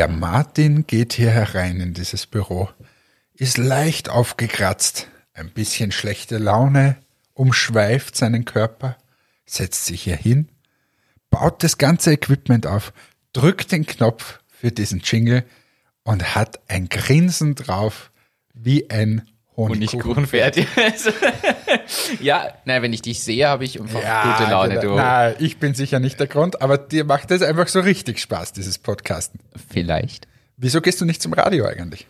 Der Martin geht hier herein in dieses Büro, ist leicht aufgekratzt, ein bisschen schlechte Laune, umschweift seinen Körper, setzt sich hier hin, baut das ganze Equipment auf, drückt den Knopf für diesen Jingle und hat ein Grinsen drauf wie ein Honigkuchen. Ja, na, wenn ich dich sehe, habe ich einfach Ja, gute Laune, genau. du. Na, ich bin sicher nicht der Grund, aber dir macht es einfach so richtig Spaß, dieses Podcasten. Vielleicht. Wieso gehst du nicht zum Radio eigentlich?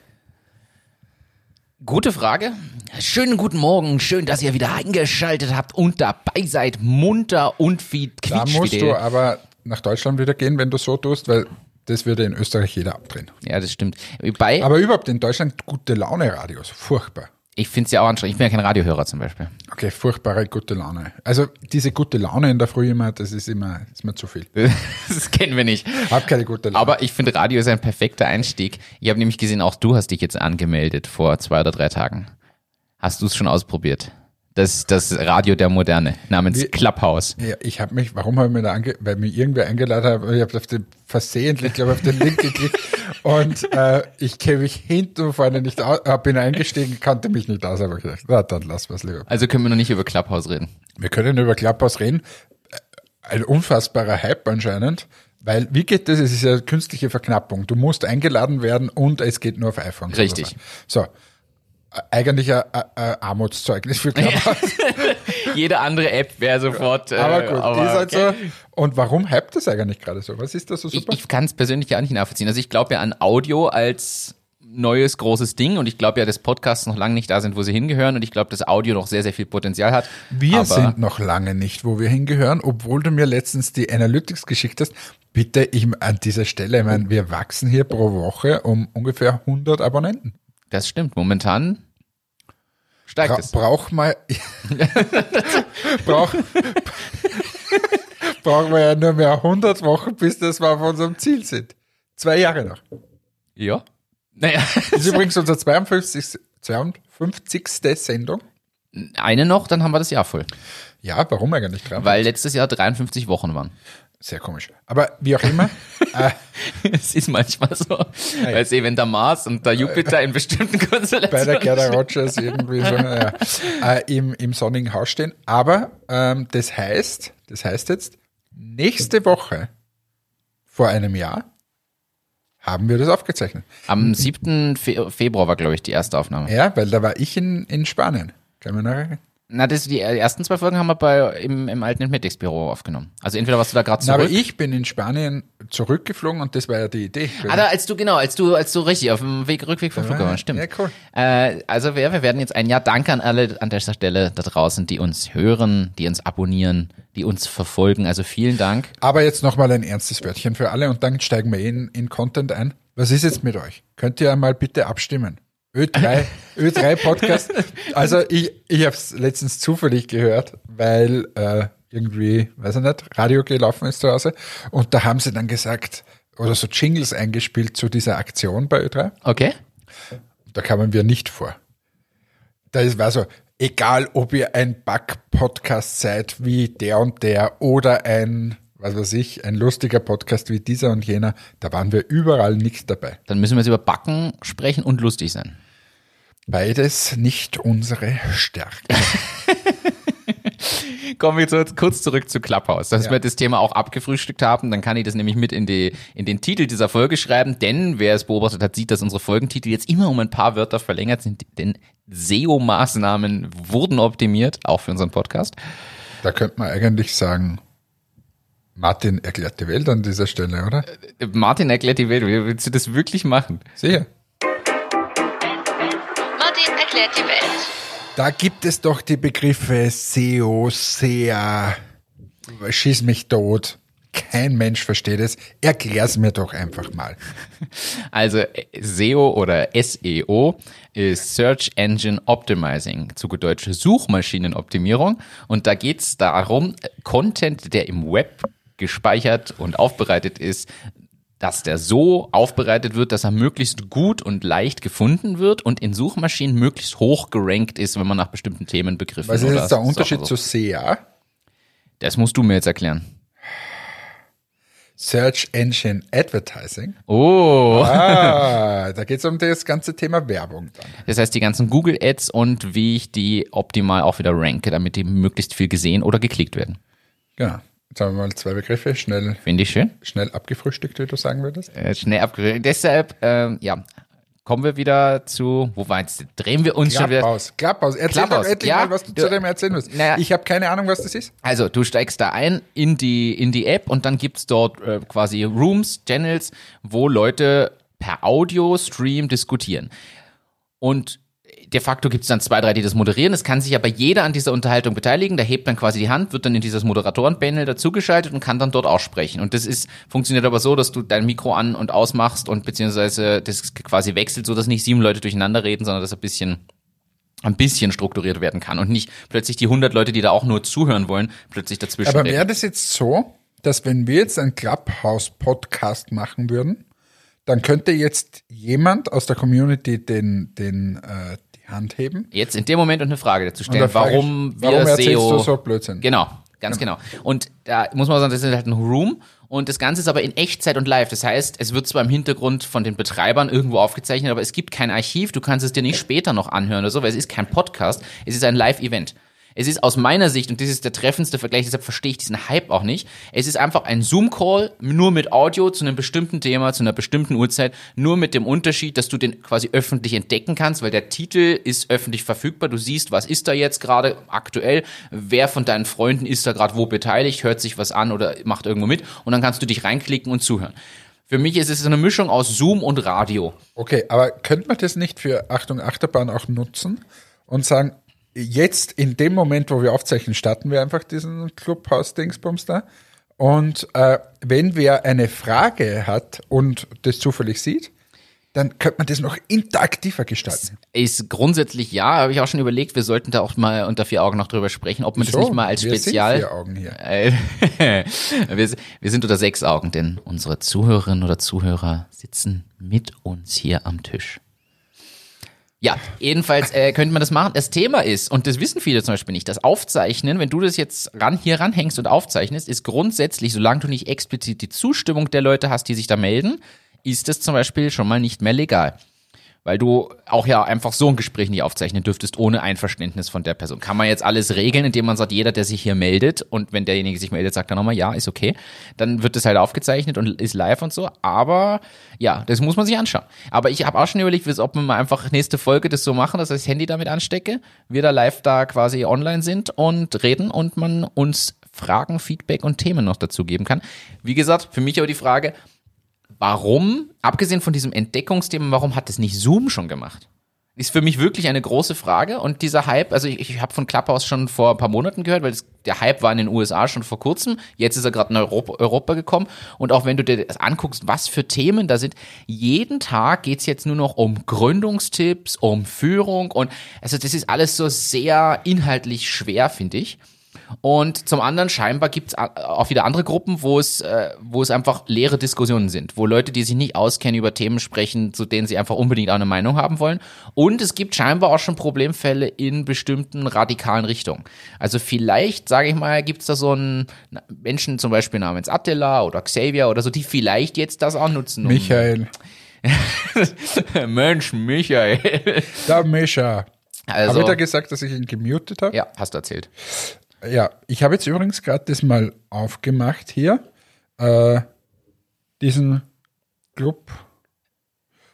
Gute Frage. Schönen guten Morgen. Schön, dass ihr wieder eingeschaltet habt und dabei seid. Munter und wie Da musst du quietschfidel. aber nach Deutschland wieder gehen, wenn du so tust, weil das würde in Österreich jeder abdrehen. Ja, das stimmt. Wobei, Aber überhaupt in Deutschland gute Laune Radios. Furchtbar. Ich finde es ja auch anstrengend. Ich bin ja kein Radiohörer zum Beispiel. Okay, furchtbare gute Laune. Also diese gute Laune in der Früh immer, das ist immer, ist mir zu viel. das kennen wir nicht. Hab keine gute Laune. Aber ich finde, Radio ist ein perfekter Einstieg. Ich habe nämlich gesehen, auch du hast dich jetzt angemeldet vor zwei oder drei Tagen. Hast du es schon ausprobiert? Das, das Radio der Moderne namens Wie- Clubhouse. Ja, ich habe mich, warum habe ich mir da ange, weil mir irgendwer eingeladen hat, ich habe auf den versehentlich, glaube auf den Link geklickt und äh, ich kenne mich hinten und vorne nicht aus, bin eingestiegen, kannte mich nicht aus, aber ich gedacht, na, dann lass was lieber. Also können wir noch nicht über Clubhouse reden. Wir können über Clubhouse reden. Ein unfassbarer Hype anscheinend, weil wie geht das? Es ist ja künstliche Verknappung. Du musst eingeladen werden und es geht nur auf iPhone. Richtig. So. Eigentlich ein, ein, Armutszeugnis für Clubhouse. Jede andere App wäre sofort. Äh, Aber gut, aber ist halt okay. so. Und warum hypt das eigentlich gerade so? Was ist da so Ich, super? ich kann es persönlich ja nicht nachvollziehen. Also ich glaube ja an Audio als neues großes Ding und ich glaube ja, dass Podcasts noch lange nicht da sind, wo sie hingehören und ich glaube, dass Audio noch sehr, sehr viel Potenzial hat. wir aber sind noch lange nicht, wo wir hingehören, obwohl du mir letztens die Analytics geschickt hast. Bitte, ich an dieser Stelle, ich meine, wir wachsen hier pro Woche um ungefähr 100 Abonnenten. Das stimmt. Momentan steigt Bra es. braucht man, brauch, brauchen wir ja nur mehr 100 Wochen, bis das wir auf unserem Ziel sind. Zwei Jahre noch. Ja. Naja, Das ist übrigens unsere 52. 52. Sendung. eine noch, dann haben wir das Jahr voll. Ja, warum eigentlich dran? Weil letztes Jahr 53 Wochen waren. Sehr komisch. Aber wie auch immer, äh, Es ist manchmal so. Weißt du, wenn der Mars und der Jupiter in bestimmten bei Konstellationen der Gerda Rogers irgendwie so ja, äh, im, im sonnigen Haus stehen. Aber ähm, das heißt, das heißt jetzt, nächste Woche vor einem Jahr haben wir das aufgezeichnet. Am 7. Fe Februar war, glaube ich, die erste Aufnahme. Ja, weil da war ich in, in Spanien. Kann man noch erinnern? Na, das, die ersten zwei Folgen haben wir bei, im, im alten Entmetics-Büro aufgenommen. Also entweder warst du da gerade Na, aber zurück. ich bin in Spanien zurückgeflogen und das war ja die Idee. Ah, da, als du, genau, als du, als du richtig auf dem Weg, Rückweg vom Flughafen, stimmt. Ja, cool. Äh, also wir, wir werden jetzt ein Jahr Danke an alle an dieser Stelle da draußen, die uns hören, die uns abonnieren, die uns verfolgen. Also vielen Dank. Aber jetzt nochmal ein ernstes Wörtchen für alle und dann steigen wir in, in Content ein. Was ist jetzt mit euch? Könnt ihr einmal bitte abstimmen? Ö3, Ö3 Podcast. Also ich, ich habe es letztens zufällig gehört, weil äh, irgendwie, weiß ich nicht, Radio gelaufen ist zu Hause. Und da haben sie dann gesagt, oder so Jingles eingespielt zu dieser Aktion bei Ö3. Okay? Da kamen wir nicht vor. Da ist, war so, egal ob ihr ein Bug-Podcast seid wie der und der oder ein, was weiß ich, ein lustiger Podcast wie dieser und jener, da waren wir überall nicht dabei. Dann müssen wir jetzt über Backen sprechen und lustig sein. Beides nicht unsere Stärke. Kommen wir jetzt kurz zurück zu Clubhouse, dass Ja. wir das Thema auch abgefrühstückt haben. Dann kann ich das nämlich mit in, die, in den Titel dieser Folge schreiben, denn wer es beobachtet hat, sieht, dass unsere Folgentitel jetzt immer um ein paar Wörter verlängert sind, denn SEO-Maßnahmen wurden optimiert, auch für unseren Podcast. Da könnte man eigentlich sagen, Martin erklärt die Welt an dieser Stelle, oder? Martin erklärt die Welt, wie willst du das wirklich machen? Sicher. Martin erklärt die Welt. Da gibt es doch die Begriffe SEO, SEA, schieß mich tot. Kein Mensch versteht es. Erklär's mir doch einfach mal. Also äh, SEO oder SEO ist Search Engine Optimizing, zu gut Deutsch Suchmaschinenoptimierung. Und da geht es darum, äh, Content, der im Web gespeichert und aufbereitet ist, dass der so aufbereitet wird, dass er möglichst gut und leicht gefunden wird und in Suchmaschinen möglichst hoch gerankt ist, wenn man nach bestimmten Themenbegriffen Was ist jetzt der Unterschied so- zu SEA? Das musst du mir jetzt erklären. Search Engine Advertising. Oh. Ah, da geht es um das ganze Thema Werbung dann. Das heißt, die ganzen Google Ads und wie ich die optimal auch wieder ranke, damit die möglichst viel gesehen oder geklickt werden. Genau. Jetzt haben wir mal zwei Begriffe schnell, Finde ich schön. schnell abgefrühstückt, wie du sagen würdest. Äh, schnell abgeregt. Deshalb, ähm, ja, kommen wir wieder zu, wo war jetzt, drehen wir uns schon wieder. Clubhouse. Clubhouse. Erzähl Clubhouse, doch endlich ja. mal, was du, Du- zu dem erzählen willst. Naja. Ich habe keine Ahnung, was das ist. Also, du steigst da ein in die, in die App und dann gibt's dort äh, quasi Rooms, Channels, wo Leute per Audio-Stream diskutieren. Und de facto gibt's dann zwei, drei, die das moderieren. Es kann sich aber jeder an dieser Unterhaltung beteiligen. Da hebt dann quasi die Hand, wird dann in dieses Moderatorenpanel dazugeschaltet und kann dann dort auch sprechen. Und das ist, funktioniert aber so, dass du dein Mikro an- und ausmachst und beziehungsweise das quasi wechselt, so dass nicht sieben Leute durcheinander reden, sondern dass ein bisschen ein bisschen strukturiert werden kann und nicht plötzlich die 100 Leute, die da auch nur zuhören wollen, plötzlich dazwischen. Aber wäre das jetzt so, dass wenn wir jetzt einen Clubhouse-Podcast machen würden, dann könnte jetzt jemand aus der Community den, den, äh, Hand heben? Jetzt in dem Moment eine Frage dazu Und stellen, frage warum ich, wir warum erzählst SEO du so Blödsinn? Genau, ganz genau. Und da muss man sagen, das ist halt ein Room und das Ganze ist aber in Echtzeit und live. Das heißt, es wird zwar im Hintergrund von den Betreibern irgendwo aufgezeichnet, aber es gibt kein Archiv. Du kannst es dir nicht später noch anhören oder so, weil es ist kein Podcast. Es ist ein Live-Event. Es ist aus meiner Sicht, und das ist der treffendste Vergleich, deshalb verstehe ich diesen Hype auch nicht, es ist einfach ein Zoom-Call, nur mit Audio zu einem bestimmten Thema, zu einer bestimmten Uhrzeit, nur mit dem Unterschied, dass du den quasi öffentlich entdecken kannst, weil der Titel ist öffentlich verfügbar, du siehst, was ist da jetzt gerade aktuell, wer von deinen Freunden ist da gerade wo beteiligt, hört sich was an oder macht irgendwo mit und dann kannst du dich reinklicken und zuhören. Für mich ist es eine Mischung aus Zoom und Radio. Okay, aber könnte man das nicht für Achtung Achterbahn auch nutzen und sagen, jetzt in dem Moment, wo wir aufzeichnen, starten wir einfach diesen Clubhouse-Dingsbums da. Und äh, wenn wer eine Frage hat und das zufällig sieht, dann könnte man das noch interaktiver gestalten. Ist grundsätzlich ja, habe ich auch schon überlegt, wir sollten da auch mal unter vier Augen noch drüber sprechen, ob man das So, nicht mal als wir Spezial. Sind vier Augen hier. Äh, wir, wir sind unter sechs Augen, denn unsere Zuhörerinnen oder Zuhörer sitzen mit uns hier am Tisch. Ja, jedenfalls äh, könnte man das machen. Das Thema ist, und das wissen viele zum Beispiel nicht, das Aufzeichnen, wenn du das jetzt ran, hier ranhängst und aufzeichnest, ist grundsätzlich, solange du nicht explizit die Zustimmung der Leute hast, die sich da melden, ist es zum Beispiel schon mal nicht mehr legal. Weil du auch ja einfach so ein Gespräch nicht aufzeichnen dürftest ohne Einverständnis von der Person. Kann man jetzt alles regeln, indem man sagt, jeder, der sich hier meldet und wenn derjenige sich meldet, sagt dann nochmal, ja, ist okay, dann wird das halt aufgezeichnet und ist live und so. Aber ja, das muss man sich anschauen. Aber ich habe auch schon überlegt, ob wir mal einfach nächste Folge das so machen, dass ich das Handy damit anstecke, wir da live da quasi online sind und reden und man uns Fragen, Feedback und Themen noch dazu geben kann. Wie gesagt, für mich aber die Frage, warum, abgesehen von diesem Entdeckungsthema, warum hat das nicht Zoom schon gemacht? Ist für mich wirklich eine große Frage und dieser Hype, also ich, ich habe von Clubhouse schon vor ein paar Monaten gehört, weil das, der Hype war in den USA schon vor kurzem, jetzt ist er gerade in Europa, Europa gekommen und auch wenn du dir das anguckst, was für Themen da sind, jeden Tag geht's jetzt nur noch um Gründungstipps, um Führung und also das ist alles so sehr inhaltlich schwer, finde ich. Und zum anderen scheinbar gibt es auch wieder andere Gruppen, wo es, äh, wo es einfach leere Diskussionen sind, wo Leute, die sich nicht auskennen, über Themen sprechen, zu denen sie einfach unbedingt auch eine Meinung haben wollen. Und es gibt scheinbar auch schon Problemfälle in bestimmten radikalen Richtungen. Also vielleicht, sage ich mal, gibt es da so einen Menschen zum Beispiel namens Attila oder Xavier oder so, die vielleicht jetzt das auch nutzen. Um Michael. Mensch, Michael. Da, Mischa. Also, Habe ich da gesagt, dass ich ihn gemutet habe? ja, hast du erzählt. Ja, ich habe jetzt übrigens gerade das mal aufgemacht hier, äh, diesen Club.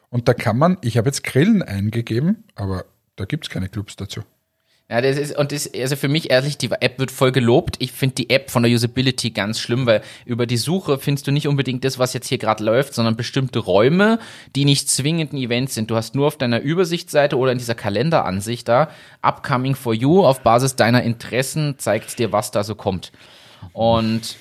Und da kann man, ich habe jetzt Grillen eingegeben, aber da gibt es keine Clubs dazu. Ja, das ist, und das, also für mich ehrlich, die App wird voll gelobt. Ich finde die App von der Usability ganz schlimm, weil über die Suche findest du nicht unbedingt das, was jetzt hier gerade läuft, sondern bestimmte Räume, die nicht zwingend ein Event sind. Du hast nur auf deiner Übersichtsseite oder in dieser Kalenderansicht da Upcoming for You auf Basis deiner Interessen zeigt dir, was da so kommt. Und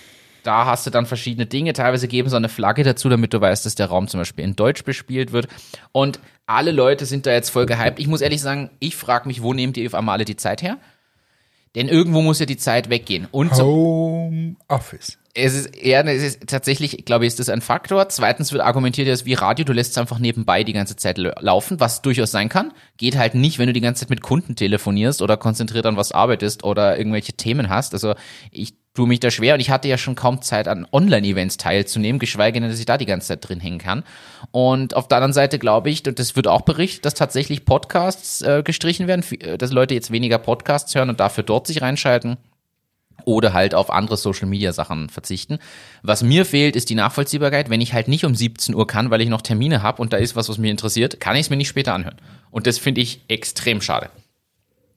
da hast du dann verschiedene Dinge. Teilweise geben sie eine Flagge dazu, damit du weißt, dass der Raum zum Beispiel in Deutsch bespielt wird. Und alle Leute sind da jetzt voll gehypt. Ich muss ehrlich sagen, ich frage mich, wo nehmt ihr auf einmal alle die Zeit her? Denn irgendwo muss ja die Zeit weggehen. Und so, Home Office. es ist eher, es ist tatsächlich, glaube ich, ist das ein Faktor. Zweitens wird argumentiert, dass wie Radio, du lässt es einfach nebenbei die ganze Zeit la- laufen, was durchaus sein kann. Geht halt nicht, wenn du die ganze Zeit mit Kunden telefonierst oder konzentriert an was arbeitest oder irgendwelche Themen hast. Also ich tue mich da schwer und ich hatte ja schon kaum Zeit an Online-Events teilzunehmen, geschweige denn, dass ich da die ganze Zeit drin hängen kann. Und auf der anderen Seite glaube ich, und das wird auch berichtet, dass tatsächlich Podcasts äh, gestrichen werden, äh, dass Leute jetzt weniger Podcasts hören und dafür dort sich reinschalten oder halt auf andere Social Media Sachen verzichten. Was mir fehlt, ist die Nachvollziehbarkeit. Wenn ich halt nicht um 17 Uhr kann, weil ich noch Termine habe und da ist was, was mich interessiert, kann ich es mir nicht später anhören. Und das finde ich extrem schade.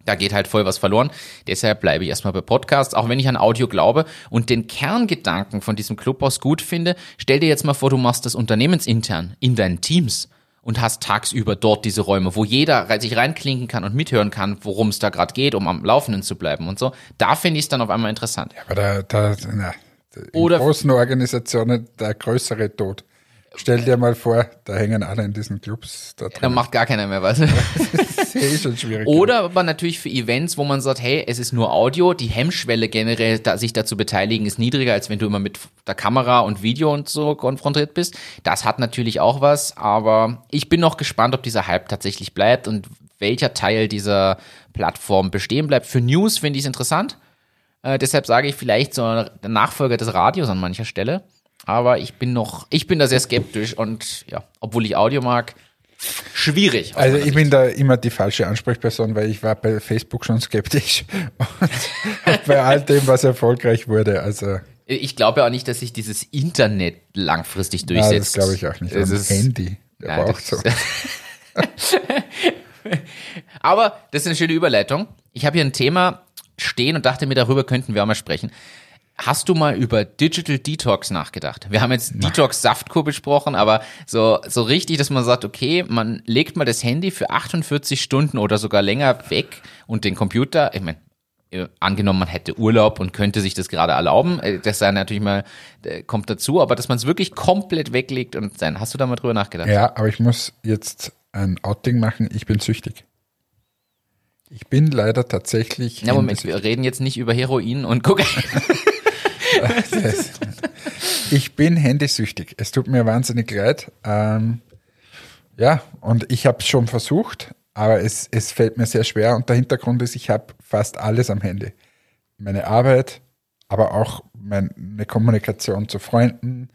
Da geht halt voll was verloren. Deshalb bleibe ich erstmal bei Podcasts, auch wenn ich an Audio glaube und den Kerngedanken von diesem Clubhaus gut finde. Stell dir jetzt mal vor, du machst das unternehmensintern in deinen Teams und hast tagsüber dort diese Räume, wo jeder sich reinklinken kann und mithören kann, worum es da gerade geht, um am Laufenden zu bleiben und so. Da finde ich es dann auf einmal interessant. Aber da, da, na, in Oder- großen Organisationen der größere Tod. Stell dir mal vor, da hängen alle in diesen Clubs da Da drin. macht gar keiner mehr was. Das ist eh schon schwierig. Oder aber natürlich für Events, wo man sagt, hey, es ist nur Audio, die Hemmschwelle generell, da, sich dazu beteiligen, ist niedriger, als wenn du immer mit der Kamera und Video und so konfrontiert bist. Das hat natürlich auch was, aber ich bin noch gespannt, ob dieser Hype tatsächlich bleibt und welcher Teil dieser Plattform bestehen bleibt. Für News finde ich es interessant. Äh, deshalb sage ich vielleicht so der Nachfolger des Radios an mancher Stelle. Aber ich bin noch, ich bin da sehr skeptisch und ja, obwohl ich Audio mag, schwierig. Also ich bin da immer die falsche Ansprechperson, weil ich war bei Facebook schon skeptisch und bei all dem, was erfolgreich wurde. Also Ich glaube ja auch nicht, dass sich dieses Internet langfristig ja, durchsetzt. das glaube ich auch nicht. Und ist- Handy, Ja, aber auch das so. Aber das ist eine schöne Überleitung. Ich habe hier ein Thema stehen und dachte mir, darüber könnten wir auch mal sprechen. Hast du mal über Digital Detox nachgedacht? Wir haben jetzt Detox Saftkur besprochen, aber so, so richtig, dass man sagt, okay, man legt mal das Handy für 48 Stunden oder sogar länger weg und den Computer, ich meine, äh, angenommen, man hätte Urlaub und könnte sich das gerade erlauben, äh, das sei natürlich mal, äh, kommt dazu, aber dass man es wirklich komplett weglegt und sein. Hast du da mal drüber nachgedacht? Ja, aber ich muss jetzt ein Outing machen. Ich bin süchtig. Ich bin leider tatsächlich. Ja, Moment, wir reden jetzt nicht über Heroin und Kokain. Ich bin handysüchtig. Es tut mir wahnsinnig leid. Ähm, ja, und ich habe es schon versucht, aber es, es fällt mir sehr schwer. Und der Hintergrund ist, ich habe fast alles am Handy. Meine Arbeit, aber auch meine Kommunikation zu Freunden,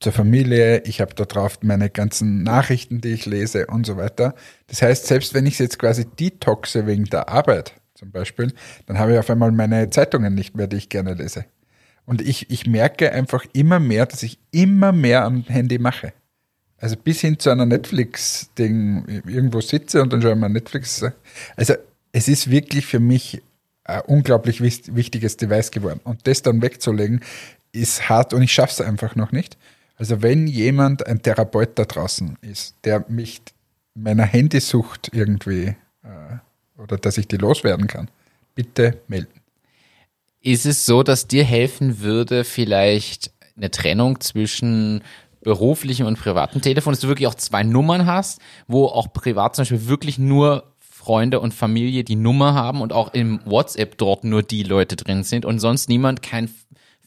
zur Familie. Ich habe da drauf meine ganzen Nachrichten, die ich lese und so weiter. Das heißt, selbst wenn ich es jetzt quasi detoxe wegen der Arbeit zum Beispiel, dann habe ich auf einmal meine Zeitungen nicht mehr, die ich gerne lese. Und ich, ich merke einfach immer mehr, dass ich immer mehr am Handy mache. Also bis hin zu einer Netflix-Ding, irgendwo sitze und dann schaue ich mal Netflix. Also es ist wirklich für mich ein unglaublich wichtiges Device geworden. Und das dann wegzulegen, ist hart und ich schaffe es einfach noch nicht. Also wenn jemand, ein Therapeut da draußen ist, der mich meiner Handysucht irgendwie äh, oder dass ich die loswerden kann, bitte melden. Ist es so, dass dir helfen würde, vielleicht eine Trennung zwischen beruflichem und privatem Telefon, dass du wirklich auch zwei Nummern hast, wo auch privat zum Beispiel wirklich nur Freunde und Familie die Nummer haben und auch im WhatsApp dort nur die Leute drin sind und sonst niemand, kein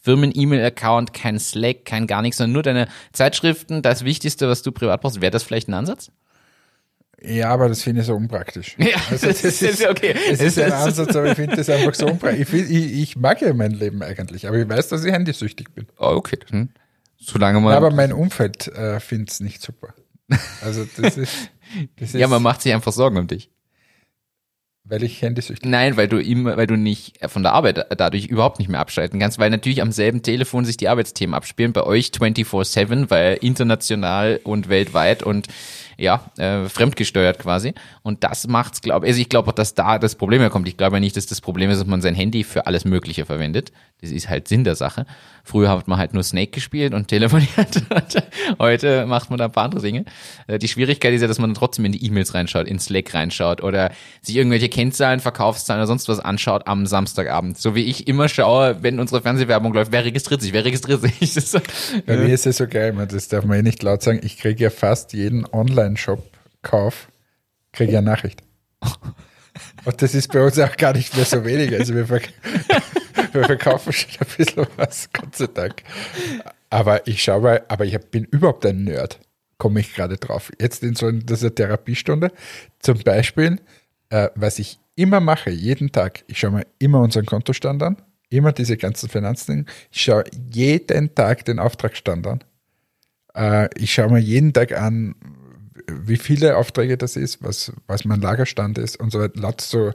Firmen-E-Mail-Account, kein Slack, kein gar nichts, sondern nur deine Zeitschriften, das Wichtigste, was du privat brauchst. Wäre das vielleicht ein Ansatz? Ja, aber das finde ich so unpraktisch. Ja, also das, das ist okay. Es ist ein ist- Ansatz, aber ich finde das einfach so unpraktisch. Ich, ich, ich mag ja mein Leben eigentlich, aber ich weiß, dass ich handysüchtig bin. Oh, okay. Hm. Solange man. aber mein Umfeld äh, findet es nicht super. Also das ist, das ist ja, man macht sich einfach Sorgen um dich. weil ich handysüchtig Nein, weil du immer, weil du nicht von der Arbeit dadurch überhaupt nicht mehr abschalten kannst, weil natürlich am selben Telefon sich die Arbeitsthemen abspielen, bei euch 24-7, weil international und weltweit und ja, äh, fremdgesteuert quasi. Und das macht's, glaube also ich glaube auch, dass da das Problem herkommt. Ich glaube ja nicht, dass das Problem ist, dass man sein Handy für alles Mögliche verwendet. Das ist halt Sinn der Sache. Früher hat man halt nur Snake gespielt und telefoniert. Heute macht man da ein paar andere Dinge. Äh, Die Schwierigkeit ist ja, dass man trotzdem in die E-Mails reinschaut, in Slack reinschaut oder sich irgendwelche Kennzahlen, Verkaufszahlen oder sonst was anschaut am Samstagabend. So wie ich immer schaue, wenn unsere Fernsehwerbung läuft, wer registriert sich, wer registriert sich. Bei mir ist es so geil, man, das darf man eh nicht laut sagen. Ich kriege ja fast jeden Online-Shop-Kauf, kriege ja Nachricht. Und das ist bei uns auch gar nicht mehr so wenig. Also wir, verk wir verkaufen schon ein bisschen was, Gott sei Dank. Aber ich schaue mal, aber ich bin überhaupt ein Nerd, komme ich gerade drauf. Jetzt in so dieser Therapiestunde, zum Beispiel, äh, was ich immer mache, jeden Tag, ich schaue mir immer unseren Kontostand an, immer diese ganzen Finanzdinge. Ich schaue jeden Tag den Auftragsstand an. Äh, ich schaue mir jeden Tag an, wie viele Aufträge das ist, was, was mein Lagerstand ist und so weiter. Laut so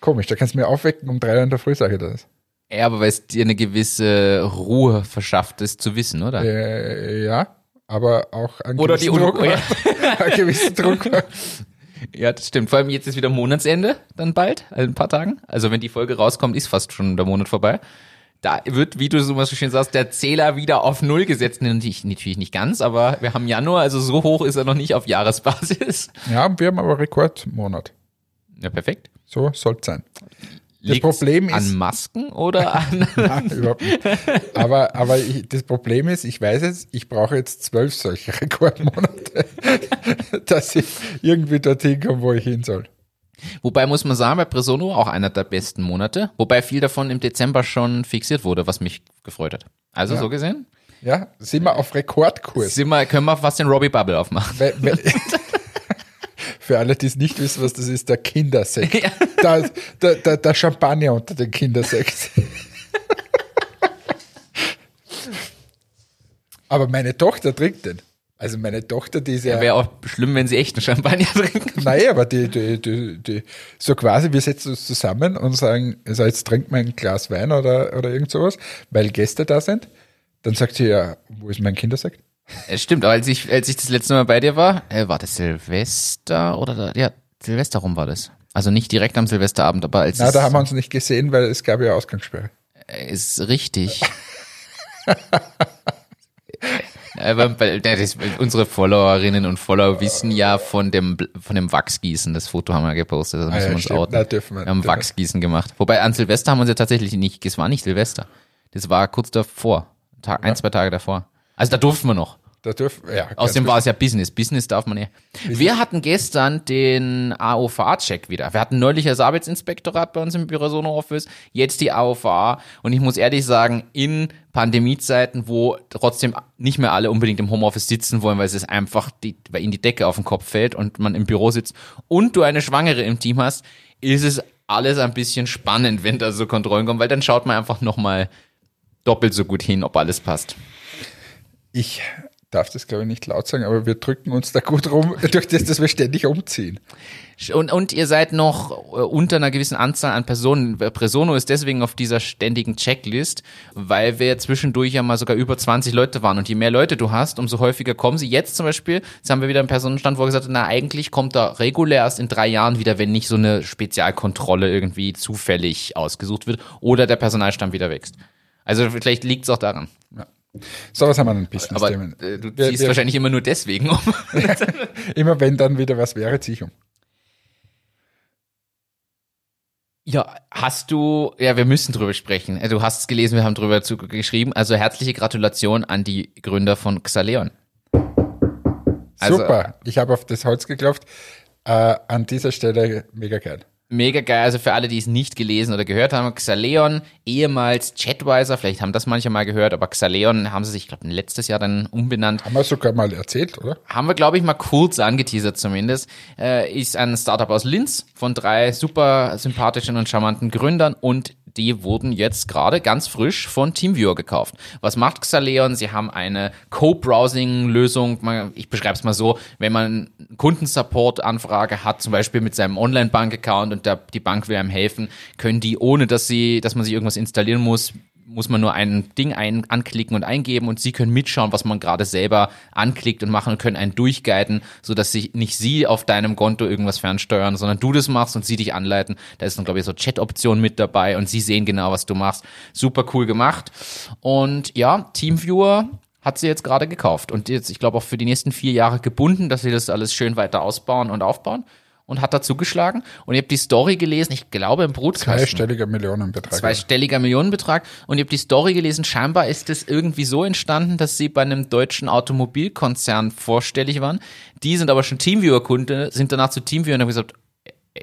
komisch. Da kannst du mir aufwecken um drei Uhr in der Früh, sage ich das. Ja, aber weil es dir eine gewisse Ruhe verschafft, das zu wissen, oder? Äh, ja, aber auch einen Oder die gewissen Druck. Unruhe. einen gewissen Druck. Ja, das stimmt. Vor allem jetzt ist wieder Monatsende, dann bald, in ein paar Tagen. Also wenn die Folge rauskommt, ist fast schon der Monat vorbei. Da wird, wie du so was schön sagst, der Zähler wieder auf Null gesetzt. Natürlich, natürlich nicht ganz, aber wir haben Januar, also so hoch ist er noch nicht auf Jahresbasis. Ja, wir haben aber Rekordmonat. Ja, perfekt. So soll es sein. Das Liegt's Problem an ist- Masken oder an Nein, überhaupt nicht. Aber, aber ich, das Problem ist, ich weiß jetzt, ich brauche jetzt zwölf solche Rekordmonate, dass ich irgendwie dorthin komme, wo ich hin soll. Wobei muss man sagen, bei Presono auch einer der besten Monate. Wobei viel davon im Dezember schon fixiert wurde, was mich gefreut hat. Also Ja. so gesehen, Ja, sind wir auf Rekordkurs. sind wir, können wir fast den Robbie Bubble aufmachen. Weil- weil- Für alle, die es nicht wissen, was das ist, der Kindersekt. Ja. Der, der, der, der Champagner unter den Kindersekt. Aber meine Tochter trinkt den. Also meine Tochter, die ist ja, Wäre auch schlimm, wenn sie echten Champagner trinken. Nein, aber die, die, die, die, so quasi, wir setzen uns zusammen und sagen, also jetzt trinkt man ein Glas Wein oder, oder irgend sowas, weil Gäste da sind. Dann sagt sie ja, wo ist mein Kindersekt? Es stimmt, aber als ich, als ich das letzte Mal bei dir war, äh, war das Silvester oder da, ja, Silvester rum war das. Also nicht direkt am Silvesterabend, aber als Na, da haben wir uns nicht gesehen, weil es gab ja Ausgangssperre. äh, ist richtig. aber das, unsere Followerinnen und Follower wissen ja von dem von dem Wachsgießen. Das Foto haben wir gepostet, da müssen Ah ja, wir uns stimmt. outen. Na, dürfen wir- wir haben. Wachsgießen gemacht. Wobei an Silvester haben wir uns ja tatsächlich nicht, es war nicht Silvester. Das war kurz davor, Tag, ein, zwei Tage davor. Also da durften wir noch. Da dürfen, ja. Außerdem war es ja Business. Business darf man ja. Wir hatten gestern den AOVA-Check wieder. Wir hatten neulich das Arbeitsinspektorat bei uns im Bürosono Office, jetzt die AOVA. Und ich muss ehrlich sagen, in Pandemiezeiten, wo trotzdem nicht mehr alle unbedingt im Homeoffice sitzen wollen, weil es ist einfach die, weil ihnen die Decke auf den Kopf fällt und man im Büro sitzt und du eine Schwangere im Team hast, ist es alles ein bisschen spannend, wenn da so Kontrollen kommen, weil dann schaut man einfach nochmal doppelt so gut hin, ob alles passt. Ich darf das, glaube ich, nicht laut sagen, aber wir drücken uns da gut rum, durch das, dass wir ständig umziehen. Und, und ihr seid noch äh, unter einer gewissen Anzahl an Personen. Presono ist deswegen auf dieser ständigen Checklist, weil wir zwischendurch ja mal sogar über 20 Leute waren. Und je mehr Leute du hast, umso häufiger kommen sie. Jetzt zum Beispiel, jetzt haben wir wieder einen Personenstand, wo gesagt na eigentlich kommt da regulär erst in drei Jahren wieder, wenn nicht so eine Spezialkontrolle irgendwie zufällig ausgesucht wird oder der Personalstamm wieder wächst. Also vielleicht liegt es auch daran. So, was haben wir denn Business Aber äh, du ziehst wir- wahrscheinlich immer nur deswegen um. Immer wenn dann wieder was wäre, ziehe ich um. Ja, hast du, ja, wir müssen drüber sprechen. Äh, Du hast es gelesen, wir haben drüber zu, geschrieben. Also herzliche Gratulation an die Gründer von Xaleon. Also- Super, ich habe auf das Holz geklopft. Äh, an dieser Stelle mega geil. Mega geil, also für alle, die es nicht gelesen oder gehört haben, Xaleon, ehemals Chatwiser, vielleicht haben das manche mal gehört, aber Xaleon haben sie sich, ich glaube, letztes Jahr dann umbenannt. Haben wir sogar mal erzählt, oder? haben wir, glaube ich, mal kurz angeteasert zumindest, äh, ist ein Startup aus Linz von drei super sympathischen und charmanten Gründern und die wurden jetzt gerade ganz frisch von TeamViewer gekauft. Was macht Xaleon? Sie haben eine Co-Browsing-Lösung. Ich beschreibe es mal so, wenn man Kundensupport-Anfrage hat, zum Beispiel mit seinem Online-Bank-Account und der, die Bank will einem helfen, können die, ohne dass sie, dass man sich irgendwas installieren muss, muss man nur ein Ding ein, anklicken und eingeben und sie können mitschauen, was man gerade selber anklickt und machen und können einen durchguiden, sodass sich nicht sie auf deinem Konto irgendwas fernsteuern, sondern du das machst und sie dich anleiten. Da ist dann, glaube ich, so Chat-Option mit dabei und sie sehen genau, was du machst. Super cool gemacht. Und ja, Teamviewer hat sie jetzt gerade gekauft und jetzt, ich glaube, auch für die nächsten vier Jahre gebunden, dass sie das alles schön weiter ausbauen und aufbauen. Und hat da zugeschlagen. Und ihr habt die Story gelesen, ich glaube im Brutkasten. Zweistelliger Millionenbetrag. Zweistelliger Millionenbetrag. Und ich habe die Story gelesen, scheinbar ist es irgendwie so entstanden, dass sie bei einem deutschen Automobilkonzern vorstellig waren. Die sind aber schon Teamviewer-Kunde, sind danach zu Teamviewer und haben gesagt,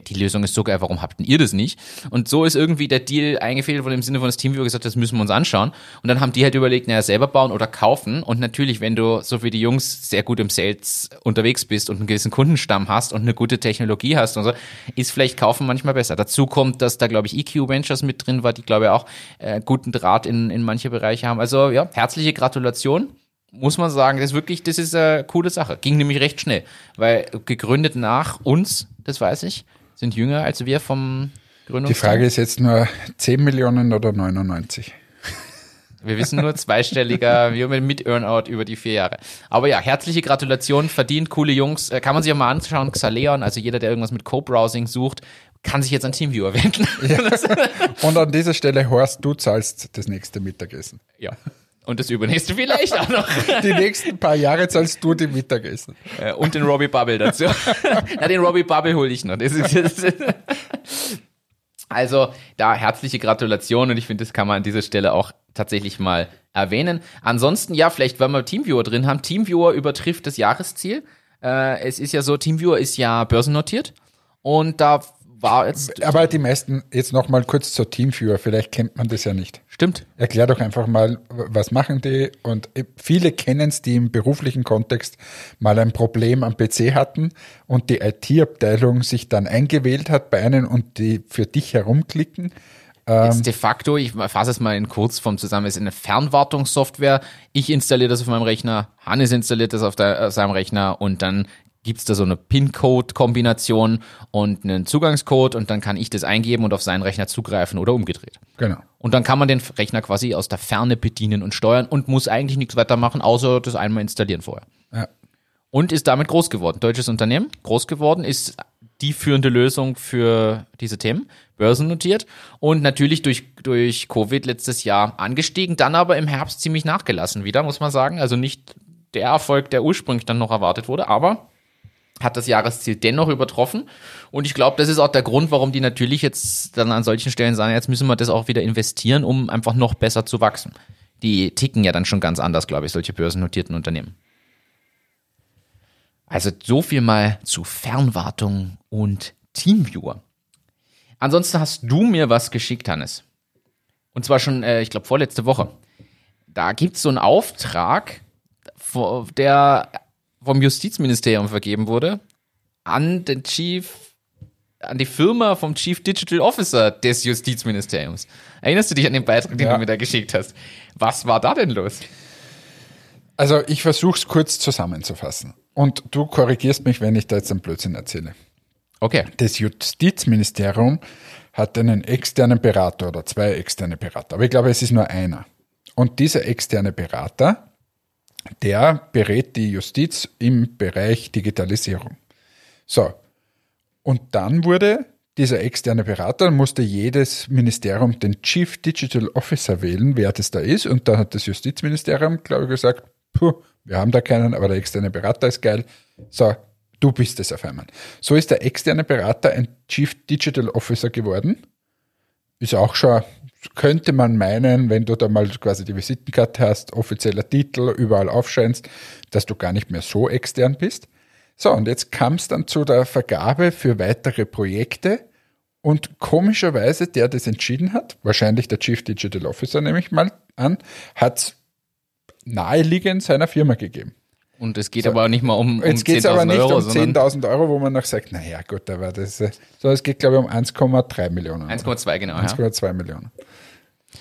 die Lösung ist so geil, warum habt denn ihr das nicht? Und so ist irgendwie der Deal eingefädelt worden im Sinne von das Teamviewer gesagt, das müssen wir uns anschauen. Und dann haben die halt überlegt, naja, selber bauen oder kaufen. Und natürlich, wenn du so wie die Jungs sehr gut im Sales unterwegs bist und einen gewissen Kundenstamm hast und eine gute Technologie hast und so, ist vielleicht kaufen manchmal besser. Dazu kommt, dass da, glaube ich, EQ Ventures mit drin war, die, glaube ich, auch äh, guten Draht in, in manche Bereiche haben. Also ja, herzliche Gratulation muss man sagen, das ist wirklich, das ist eine coole Sache. Ging nämlich recht schnell, weil gegründet nach uns, das weiß ich, sind jünger als wir vom Gründungstag. Die Frage ist jetzt nur 10 Millionen oder 99? Wir wissen nur zweistelliger, wir mit, mit Earnout über die vier Jahre. Aber ja, herzliche Gratulation, verdient, coole Jungs. Äh, Kann man sich auch mal anschauen, Xaleon, also jeder, der irgendwas mit Co-Browsing sucht, kann sich jetzt an Teamviewer wenden. Und an dieser Stelle, Horst, du zahlst das nächste Mittagessen. ja. Und das übernächste vielleicht auch noch. Die nächsten paar Jahre zahlst du die Mittagessen. Äh, Und den Robbie Bubble dazu. Na, den Robbie Bubble hole ich noch. Das ist, das ist also da herzliche Gratulation und ich finde, das kann man an dieser Stelle auch tatsächlich mal erwähnen. Ansonsten, ja, vielleicht, weil wir Teamviewer drin haben. Teamviewer übertrifft das Jahresziel. Äh, es ist ja so, Teamviewer ist ja börsennotiert und da war jetzt. Aber die meisten, jetzt noch mal kurz zur Teamviewer, vielleicht kennt man das ja nicht. Stimmt. Erklär doch einfach mal, was machen die? Und viele kennen es, die im beruflichen Kontext mal ein Problem am PC hatten und die IT-Abteilung sich dann eingewählt hat bei einem und die für dich herumklicken. Jetzt de facto, ich fasse es mal in Kurzform zusammen, ist eine Fernwartungssoftware. Ich installiere das auf meinem Rechner, Hannes installiert das auf, der, auf seinem Rechner und dann gibt's da so eine PIN-Code-Kombination und einen Zugangscode und dann kann ich das eingeben und auf seinen Rechner zugreifen oder umgedreht. Genau. Und dann kann man den Rechner quasi aus der Ferne bedienen und steuern und muss eigentlich nichts weiter machen, außer das einmal installieren vorher. Ja. Und ist damit groß geworden. Deutsches Unternehmen, groß geworden, ist die führende Lösung für diese Themen, börsennotiert und natürlich durch, durch Covid letztes Jahr angestiegen, dann aber im Herbst ziemlich nachgelassen wieder, muss man sagen. Also nicht der Erfolg, der ursprünglich dann noch erwartet wurde, aber hat das Jahresziel dennoch übertroffen. Und ich glaube, das ist auch der Grund, warum die natürlich jetzt dann an solchen Stellen sagen, jetzt müssen wir das auch wieder investieren, um einfach noch besser zu wachsen. Die ticken ja dann schon ganz anders, glaube ich, solche börsennotierten Unternehmen. Also so viel mal zu Fernwartung und Teamviewer. Ansonsten hast du mir was geschickt, Hannes. Und zwar schon, äh, ich glaube, vorletzte Woche. Da gibt's so einen Auftrag, der vom Justizministerium vergeben wurde, an den Chief, an die Firma vom Chief Digital Officer des Justizministeriums. Erinnerst du dich an den Beitrag, den Ja. du mir da geschickt hast? Was war da denn los? Also ich versuche es kurz zusammenzufassen. Und du korrigierst mich, wenn ich da jetzt einen Blödsinn erzähle. Okay. Das Justizministerium hat einen externen Berater oder zwei externe Berater. Aber ich glaube, es ist nur einer. Und dieser externe Berater, der berät die Justiz im Bereich Digitalisierung. So. Und dann wurde dieser externe Berater, musste jedes Ministerium den Chief Digital Officer wählen, wer das da ist. Und da hat das Justizministerium, glaube ich, gesagt, puh, wir haben da keinen, aber der externe Berater ist geil. So, du bist es auf einmal. So ist der externe Berater ein Chief Digital Officer geworden. Ist auch schon, könnte man meinen, wenn du da mal quasi die Visitenkarte hast, offizieller Titel, überall aufscheinst, dass du gar nicht mehr so extern bist. So, und jetzt kam es dann zu der Vergabe für weitere Projekte. Und komischerweise, der das entschieden hat, wahrscheinlich der Chief Digital Officer nehme ich mal an, hat naheliegend seiner Firma gegeben. Und es geht aber nicht mal um, um Jetzt geht es 10.000 aber nicht Euro, um sondern 10.000 Euro, wo man noch sagt, naja, gut, aber das, äh, so, es geht, glaube ich, um 1,3 Millionen. 1,2 genau. Ja. 1,2 Millionen.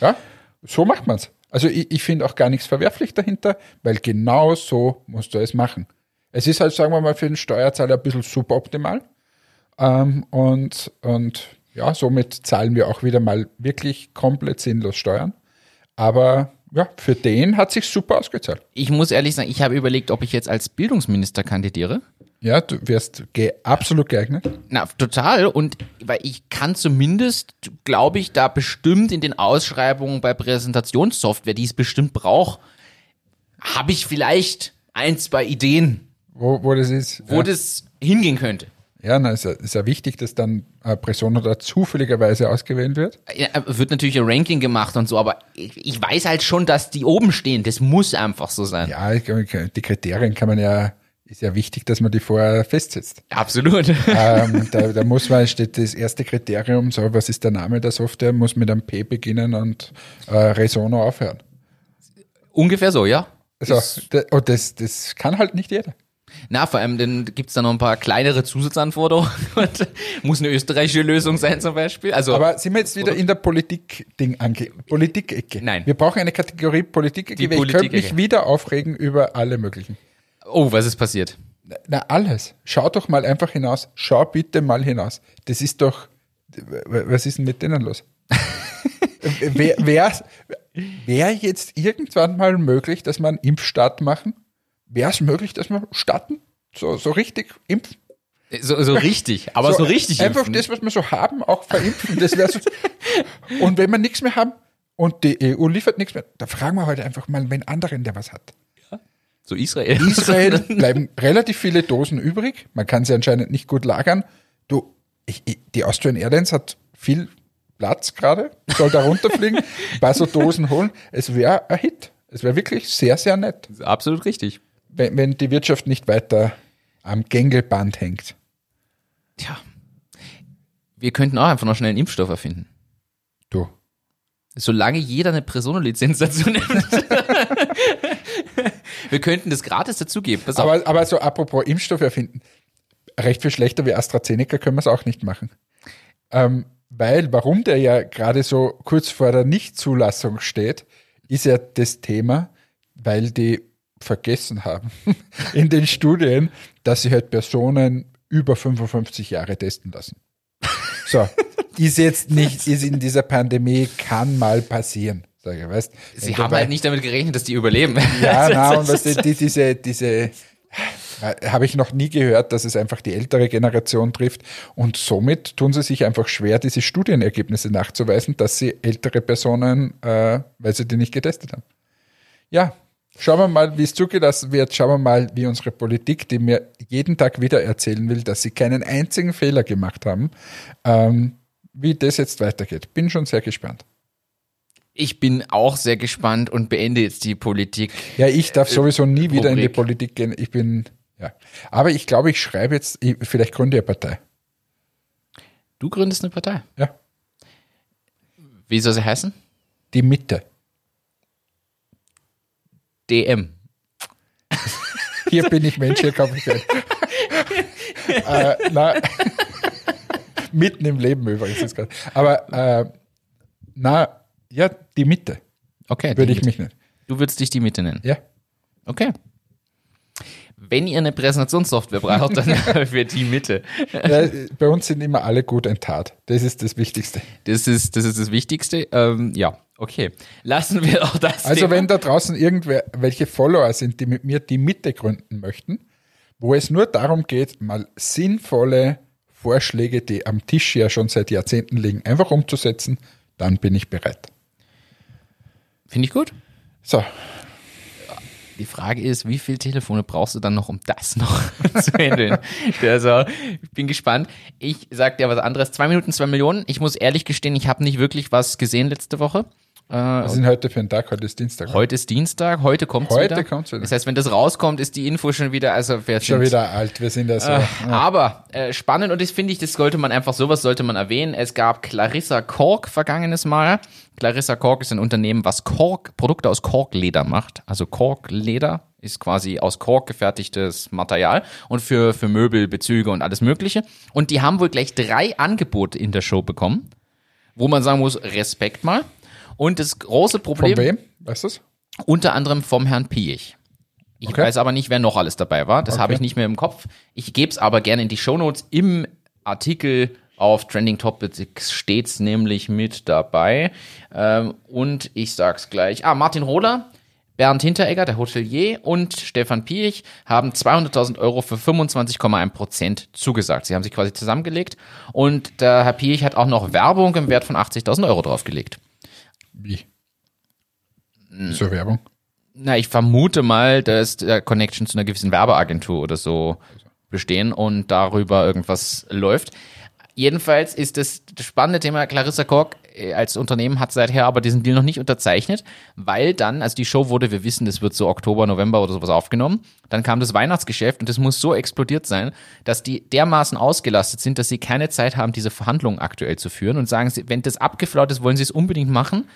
Ja, so macht man's. Also ich, ich finde auch gar nichts verwerflich dahinter, weil genau so musst du es machen. Es ist halt, sagen wir mal, für den Steuerzahler ein bisschen suboptimal. Ähm, und, und ja, somit zahlen wir auch wieder mal wirklich komplett sinnlos Steuern. Aber ja, für den hat sich super ausgezahlt. Ich muss ehrlich sagen, ich habe überlegt, ob ich jetzt als Bildungsminister kandidiere. Ja, du wirst ge absolut geeignet. Na, total. Und weil ich kann zumindest, glaube ich, da bestimmt in den Ausschreibungen bei Präsentationssoftware, die es bestimmt braucht, habe ich vielleicht ein, zwei Ideen, Wo, wo das ist. wo ja. das hingehen könnte. Ja, na, ist ja, ist ja wichtig, dass dann eine Person da zufälligerweise ausgewählt wird. Ja, wird natürlich ein Ranking gemacht und so, aber ich, ich weiß halt schon, dass die oben stehen. Das muss einfach so sein. Ja, ich die Kriterien kann man ja, ist ja wichtig, dass man die vorher festsetzt. Absolut. ähm, da, da muss man, steht das erste Kriterium, so, was ist der Name der Software, muss mit einem P beginnen und äh, Resono aufhören. Ungefähr so, ja. Also, das, das kann halt nicht jeder. Na, vor allem, dann gibt's da noch ein paar kleinere Zusatzanforderungen. Muss eine österreichische Lösung sein zum Beispiel. Also, Aber sind wir jetzt wieder in der Politik-Ding ange Politik-Ecke? Nein. Wir brauchen eine Kategorie Politik-Ecke, ich könnte mich wieder aufregen über alle möglichen. oh, was ist passiert? Na, alles. Schau doch mal einfach hinaus. Schau bitte mal hinaus. Das ist doch, was ist denn mit denen los? Wäre wär, wär jetzt irgendwann mal möglich, dass wir einen Impfstart machen? Wäre es möglich, dass wir starten? So, so richtig impfen? So, so richtig, aber so, richtig. Einfach impfen. das, was wir so haben, auch verimpfen. Das so. Und wenn wir nichts mehr haben und die EU liefert nichts mehr, da fragen wir heute einfach mal wen anderen, der was hat. So Israel. Israel bleiben relativ viele Dosen übrig. Man kann sie anscheinend nicht gut lagern. Du, ich, ich, die Austrian Airlines hat viel Platz gerade, soll da runterfliegen, ein paar so Dosen holen. Es wäre ein Hit. Es wäre wirklich sehr, sehr nett, Absolut richtig. Wenn, wenn die Wirtschaft nicht weiter am Gängelband hängt. Tja. Wir könnten auch einfach noch schnell einen Impfstoff erfinden. Du. Solange jeder eine Personenlizenz dazu nimmt. Wir könnten das gratis dazugeben. Pass auf. Aber, aber so apropos Impfstoff erfinden, recht viel schlechter wie AstraZeneca können wir es auch nicht machen. Ähm, weil, warum der ja gerade so kurz vor der Nichtzulassung steht, ist ja das Thema, weil die vergessen haben in den Studien, dass sie halt Personen über 55 Jahre testen lassen. So, ist jetzt nicht, ist in dieser Pandemie, kann mal passieren. Sag ich, weißt, Sie haben dabei- halt nicht damit gerechnet, dass die überleben. ja, na, und was die, die, diese, diese, äh, habe ich noch nie gehört, dass es einfach die ältere Generation trifft. Und somit tun sie sich einfach schwer, diese Studienergebnisse nachzuweisen, dass sie ältere Personen, äh, weil sie die nicht getestet haben. Ja, schauen wir mal, wie es zugelassen wird. Schauen wir mal, wie unsere Politik, die mir jeden Tag wieder erzählen will, dass sie keinen einzigen Fehler gemacht haben, ähm, wie das jetzt weitergeht. Bin schon sehr gespannt. Ich bin auch sehr gespannt und beende jetzt die Politik. Ja, ich darf sowieso nie wieder in die. Politik gehen. Ich bin, ja. Aber ich glaube, ich schreibe jetzt, ich, vielleicht gründe ich eine Partei. Du gründest eine Partei. Ja. Wie soll sie heißen? Die Mitte. DM. Hier bin ich Mensch, hier kaufe ich ein. äh, na, mitten im Leben übrigens. Aber, äh, na, ja, die Mitte Okay. würde ich Mitte. mich nennen. Du würdest dich die Mitte nennen. Ja. Okay. Wenn ihr eine Präsentationssoftware braucht, dann für die Mitte. ja. Bei uns sind immer alle gut enttat. Das ist das Wichtigste. Das ist das, ist das Wichtigste. Ähm, ja, okay. Lassen wir auch das. Also Thema. wenn da draußen irgendwer, welche Follower sind, die mit mir die Mitte gründen möchten, wo es nur darum geht, mal sinnvolle Vorschläge, die am Tisch ja schon seit Jahrzehnten liegen, einfach umzusetzen, dann bin ich bereit. Finde ich gut. So, Die Frage ist, wie viele Telefone brauchst du dann noch, um das noch zu handeln? Also, ich bin gespannt. Ich sag dir was anderes. Zwei Minuten, zwei Millionen. Ich muss ehrlich gestehen, ich habe nicht wirklich was gesehen letzte Woche. Äh, was denn heute für ein Tag? Heute ist Dienstag. heute ist Dienstag, heute kommt's Heute wieder. kommt's wieder. Das heißt, wenn das rauskommt, ist die Info schon wieder, also wer Schon sind- wieder alt. Wir sind ja so. Aber äh, spannend und das finde ich, das sollte man einfach, sowas sollte man erwähnen. Es gab Clarissa Kork vergangenes Mal. Clarissa Kork ist ein Unternehmen, was Kork, Produkte aus Korkleder macht. Also Korkleder ist quasi aus Kork gefertigtes Material und für, für Möbel, Bezüge und alles Mögliche. Und die haben wohl gleich drei Angebote in der Show bekommen, wo man sagen muss, Respekt mal. Und das große Problem Von wem? Weißt du unter anderem vom Herrn Piech. Ich Okay. weiß aber nicht, wer noch alles dabei war. Das Okay. habe ich nicht mehr im Kopf. Ich gebe es aber gerne in die Shownotes. Im Artikel auf Trending Topics steht's nämlich mit dabei. Ähm, und ich sag's gleich. Ah, Martin Rohler, Bernd Hinteregger, der Hotelier und Stefan Piech haben 200.000 Euro für 25,1 Prozent zugesagt. Sie haben sich quasi zusammengelegt und der Herr Piech hat auch noch Werbung im Wert von 80.000 Euro draufgelegt. Wie? So Werbung. Na, ich vermute mal, dass der Connection zu einer gewissen Werbeagentur oder so bestehen und darüber irgendwas läuft. jedenfalls ist das, das spannende Thema, Clarissa Kork äh, als Unternehmen hat seither aber diesen Deal noch nicht unterzeichnet, weil dann, also die Show wurde, wir wissen, das wird so Oktober, November oder sowas aufgenommen, dann kam das Weihnachtsgeschäft und das muss so explodiert sein, dass die dermaßen ausgelastet sind, dass sie keine Zeit haben, diese Verhandlungen aktuell zu führen und sagen, sie, wenn das abgeflaut ist, wollen sie es unbedingt machen.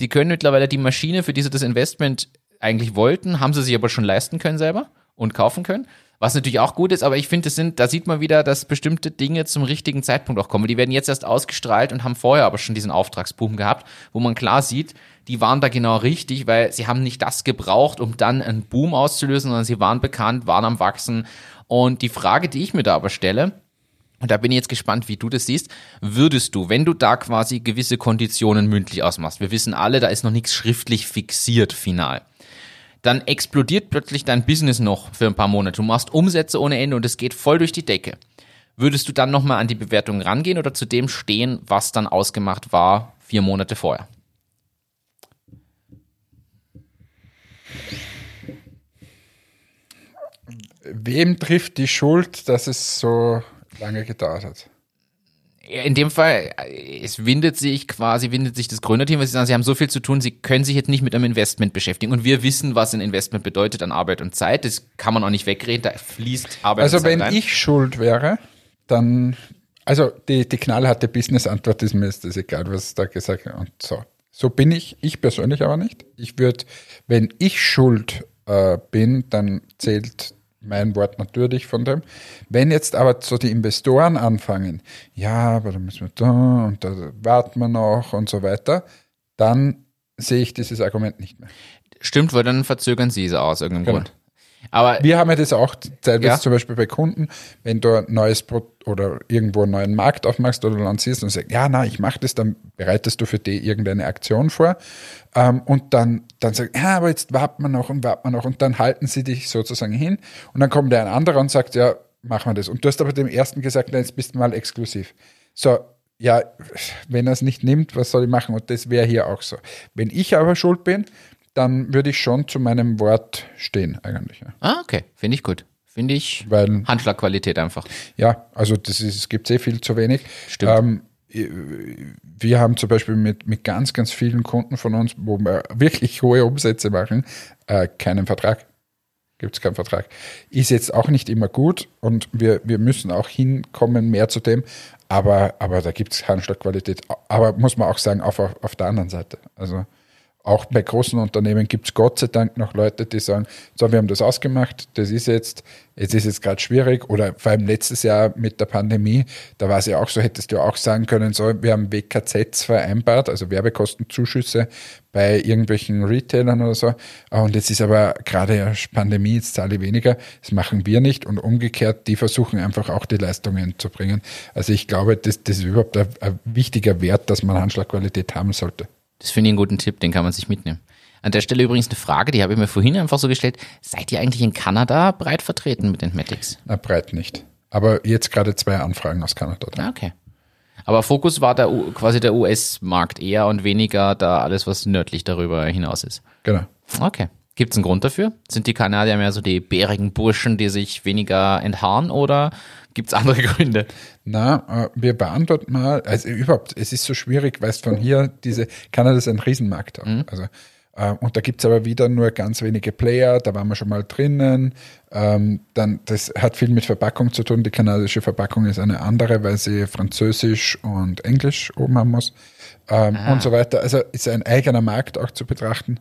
Die können mittlerweile die Maschine, für die sie das Investment eigentlich wollten, haben sie sich aber schon leisten können selber und kaufen können. Was natürlich auch gut ist, aber ich finde, das sind, da sieht man wieder, dass bestimmte Dinge zum richtigen Zeitpunkt auch kommen. Die werden jetzt erst ausgestrahlt und haben vorher aber schon diesen Auftragsboom gehabt, wo man klar sieht, die waren da genau richtig, weil sie haben nicht das gebraucht, um dann einen Boom auszulösen, sondern sie waren bekannt, waren am Wachsen. Und die Frage, die ich mir da aber stelle, und da bin ich jetzt gespannt, wie du das siehst. Würdest du, wenn du da quasi gewisse Konditionen mündlich ausmachst, wir wissen alle, da ist noch nichts schriftlich fixiert final, dann explodiert plötzlich dein Business noch für ein paar Monate. Du machst Umsätze ohne Ende und es geht voll durch die Decke. Würdest du dann nochmal an die Bewertung rangehen oder zu dem stehen, was dann ausgemacht war vier Monate vorher? Wem trifft die Schuld, dass es so lange gedauert hat? in dem Fall, es windet sich quasi, windet sich das Gründerteam, weil sie sagen, sie haben so viel zu tun, sie können sich jetzt nicht mit einem Investment beschäftigen. Und wir wissen, was ein Investment bedeutet an Arbeit und Zeit. Das kann man auch nicht wegreden, da fließt Arbeit Also und Zeit wenn rein. ich schuld wäre, dann, also die, die knallharte Business-Antwort ist mir ist das egal, was da gesagt wird. Und so. So bin ich, ich persönlich aber nicht. Ich würde, wenn ich schuld äh, bin, dann zählt mein Wort natürlich von dem. Wenn jetzt aber so die Investoren anfangen, ja, aber dann müssen wir da und da warten wir noch und so weiter, dann sehe ich dieses Argument nicht mehr. Stimmt, weil dann verzögern sie es aus irgendeinem Genau. Grund. Aber Wir haben ja das auch teilweise Ja. zum Beispiel bei Kunden, wenn du ein neues Pro oder irgendwo einen neuen Markt aufmachst oder lancierst und sagst, ja, na, ich mache das, dann bereitest du für die irgendeine Aktion vor ähm, und dann, dann sagst ja, aber jetzt warten wir noch und warten wir noch und dann halten sie dich sozusagen hin und dann kommt der ein anderer und sagt, ja, machen wir das. Und du hast aber dem ersten gesagt, na, jetzt bist du mal exklusiv. So, ja, wenn er es nicht nimmt, was soll ich machen? Und das wäre hier auch so. Wenn ich aber schuld bin, dann würde ich schon zu meinem Wort stehen eigentlich. Ja. Ah, okay. Finde ich gut. Finde ich Weil Handschlagqualität einfach. Ja, also das ist, es gibt sehr viel zu wenig. Stimmt. Ähm, wir haben zum Beispiel mit, mit ganz, ganz vielen Kunden von uns, wo wir wirklich hohe Umsätze machen, äh, keinen Vertrag. Gibt es keinen Vertrag. Ist jetzt auch nicht immer gut und wir, wir müssen auch hinkommen mehr zu dem, aber, aber da gibt es Handschlagqualität. Aber muss man auch sagen, auf, auf, auf der anderen Seite. Also auch bei großen Unternehmen gibt es Gott sei Dank noch Leute, die sagen, so, wir haben das ausgemacht, das ist jetzt, jetzt ist jetzt gerade schwierig. Oder vor allem letztes Jahr mit der Pandemie, da war es ja auch so, hättest du auch sagen können, so, wir haben WKZs vereinbart, also Werbekostenzuschüsse bei irgendwelchen Retailern oder so. Und jetzt ist aber gerade Pandemie, jetzt zahle ich weniger. Das machen wir nicht. Und umgekehrt, die versuchen einfach auch die Leistungen zu bringen. Also ich glaube, das, das ist überhaupt ein, ein wichtiger Wert, dass man Handschlagqualität haben sollte. Das finde ich einen guten Tipp, den kann man sich mitnehmen. An der Stelle übrigens eine Frage, die habe ich mir vorhin einfach so gestellt. Seid ihr eigentlich in Kanada breit vertreten mit den Matics? Na, breit nicht. Aber jetzt gerade zwei Anfragen aus Kanada. Ah, okay. Aber Fokus war der, U- quasi der US-Markt eher und weniger da alles, was nördlich darüber hinaus ist. Genau. Okay. Gibt es einen Grund dafür? Sind die Kanadier mehr so die bärigen Burschen, die sich weniger entharren oder gibt es andere Gründe? Na, äh, wir beantworten mal, also überhaupt, es ist so schwierig, weil es von hier diese, Kanada ist ein Riesenmarkt auch. Also, äh, und da gibt's aber wieder nur ganz wenige Player, da waren wir schon mal drinnen. Ähm, dann, das hat viel mit Verpackung zu tun. Die kanadische Verpackung ist eine andere, weil sie Französisch und Englisch oben haben muss. Ähm, Und so weiter. Also ist ein eigener Markt auch zu betrachten.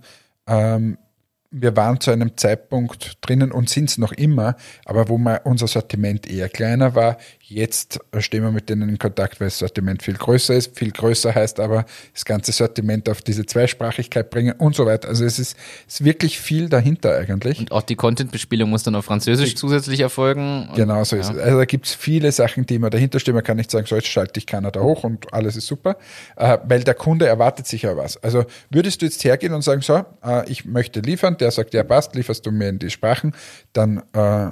Wir waren zu einem Zeitpunkt drinnen und sind es noch immer, aber wo mal unser Sortiment eher kleiner war. Jetzt stehen wir mit denen in Kontakt, weil das Sortiment viel größer ist. Viel größer heißt aber, das ganze Sortiment auf diese Zweisprachigkeit bringen und so weiter. Also es ist, ist wirklich viel dahinter eigentlich. Und auch die Content-Bespielung muss dann auf Französisch zusätzlich erfolgen. Genau so ist es. Also da gibt es viele Sachen, die immer dahinter stehen. Man kann nicht sagen, so jetzt schalte ich Kanada hoch und alles ist super, äh, weil der Kunde erwartet sich ja was. Also würdest du jetzt hergehen und sagen, so, äh, ich möchte liefern, der sagt, ja passt, lieferst du mir in die Sprachen, dann äh,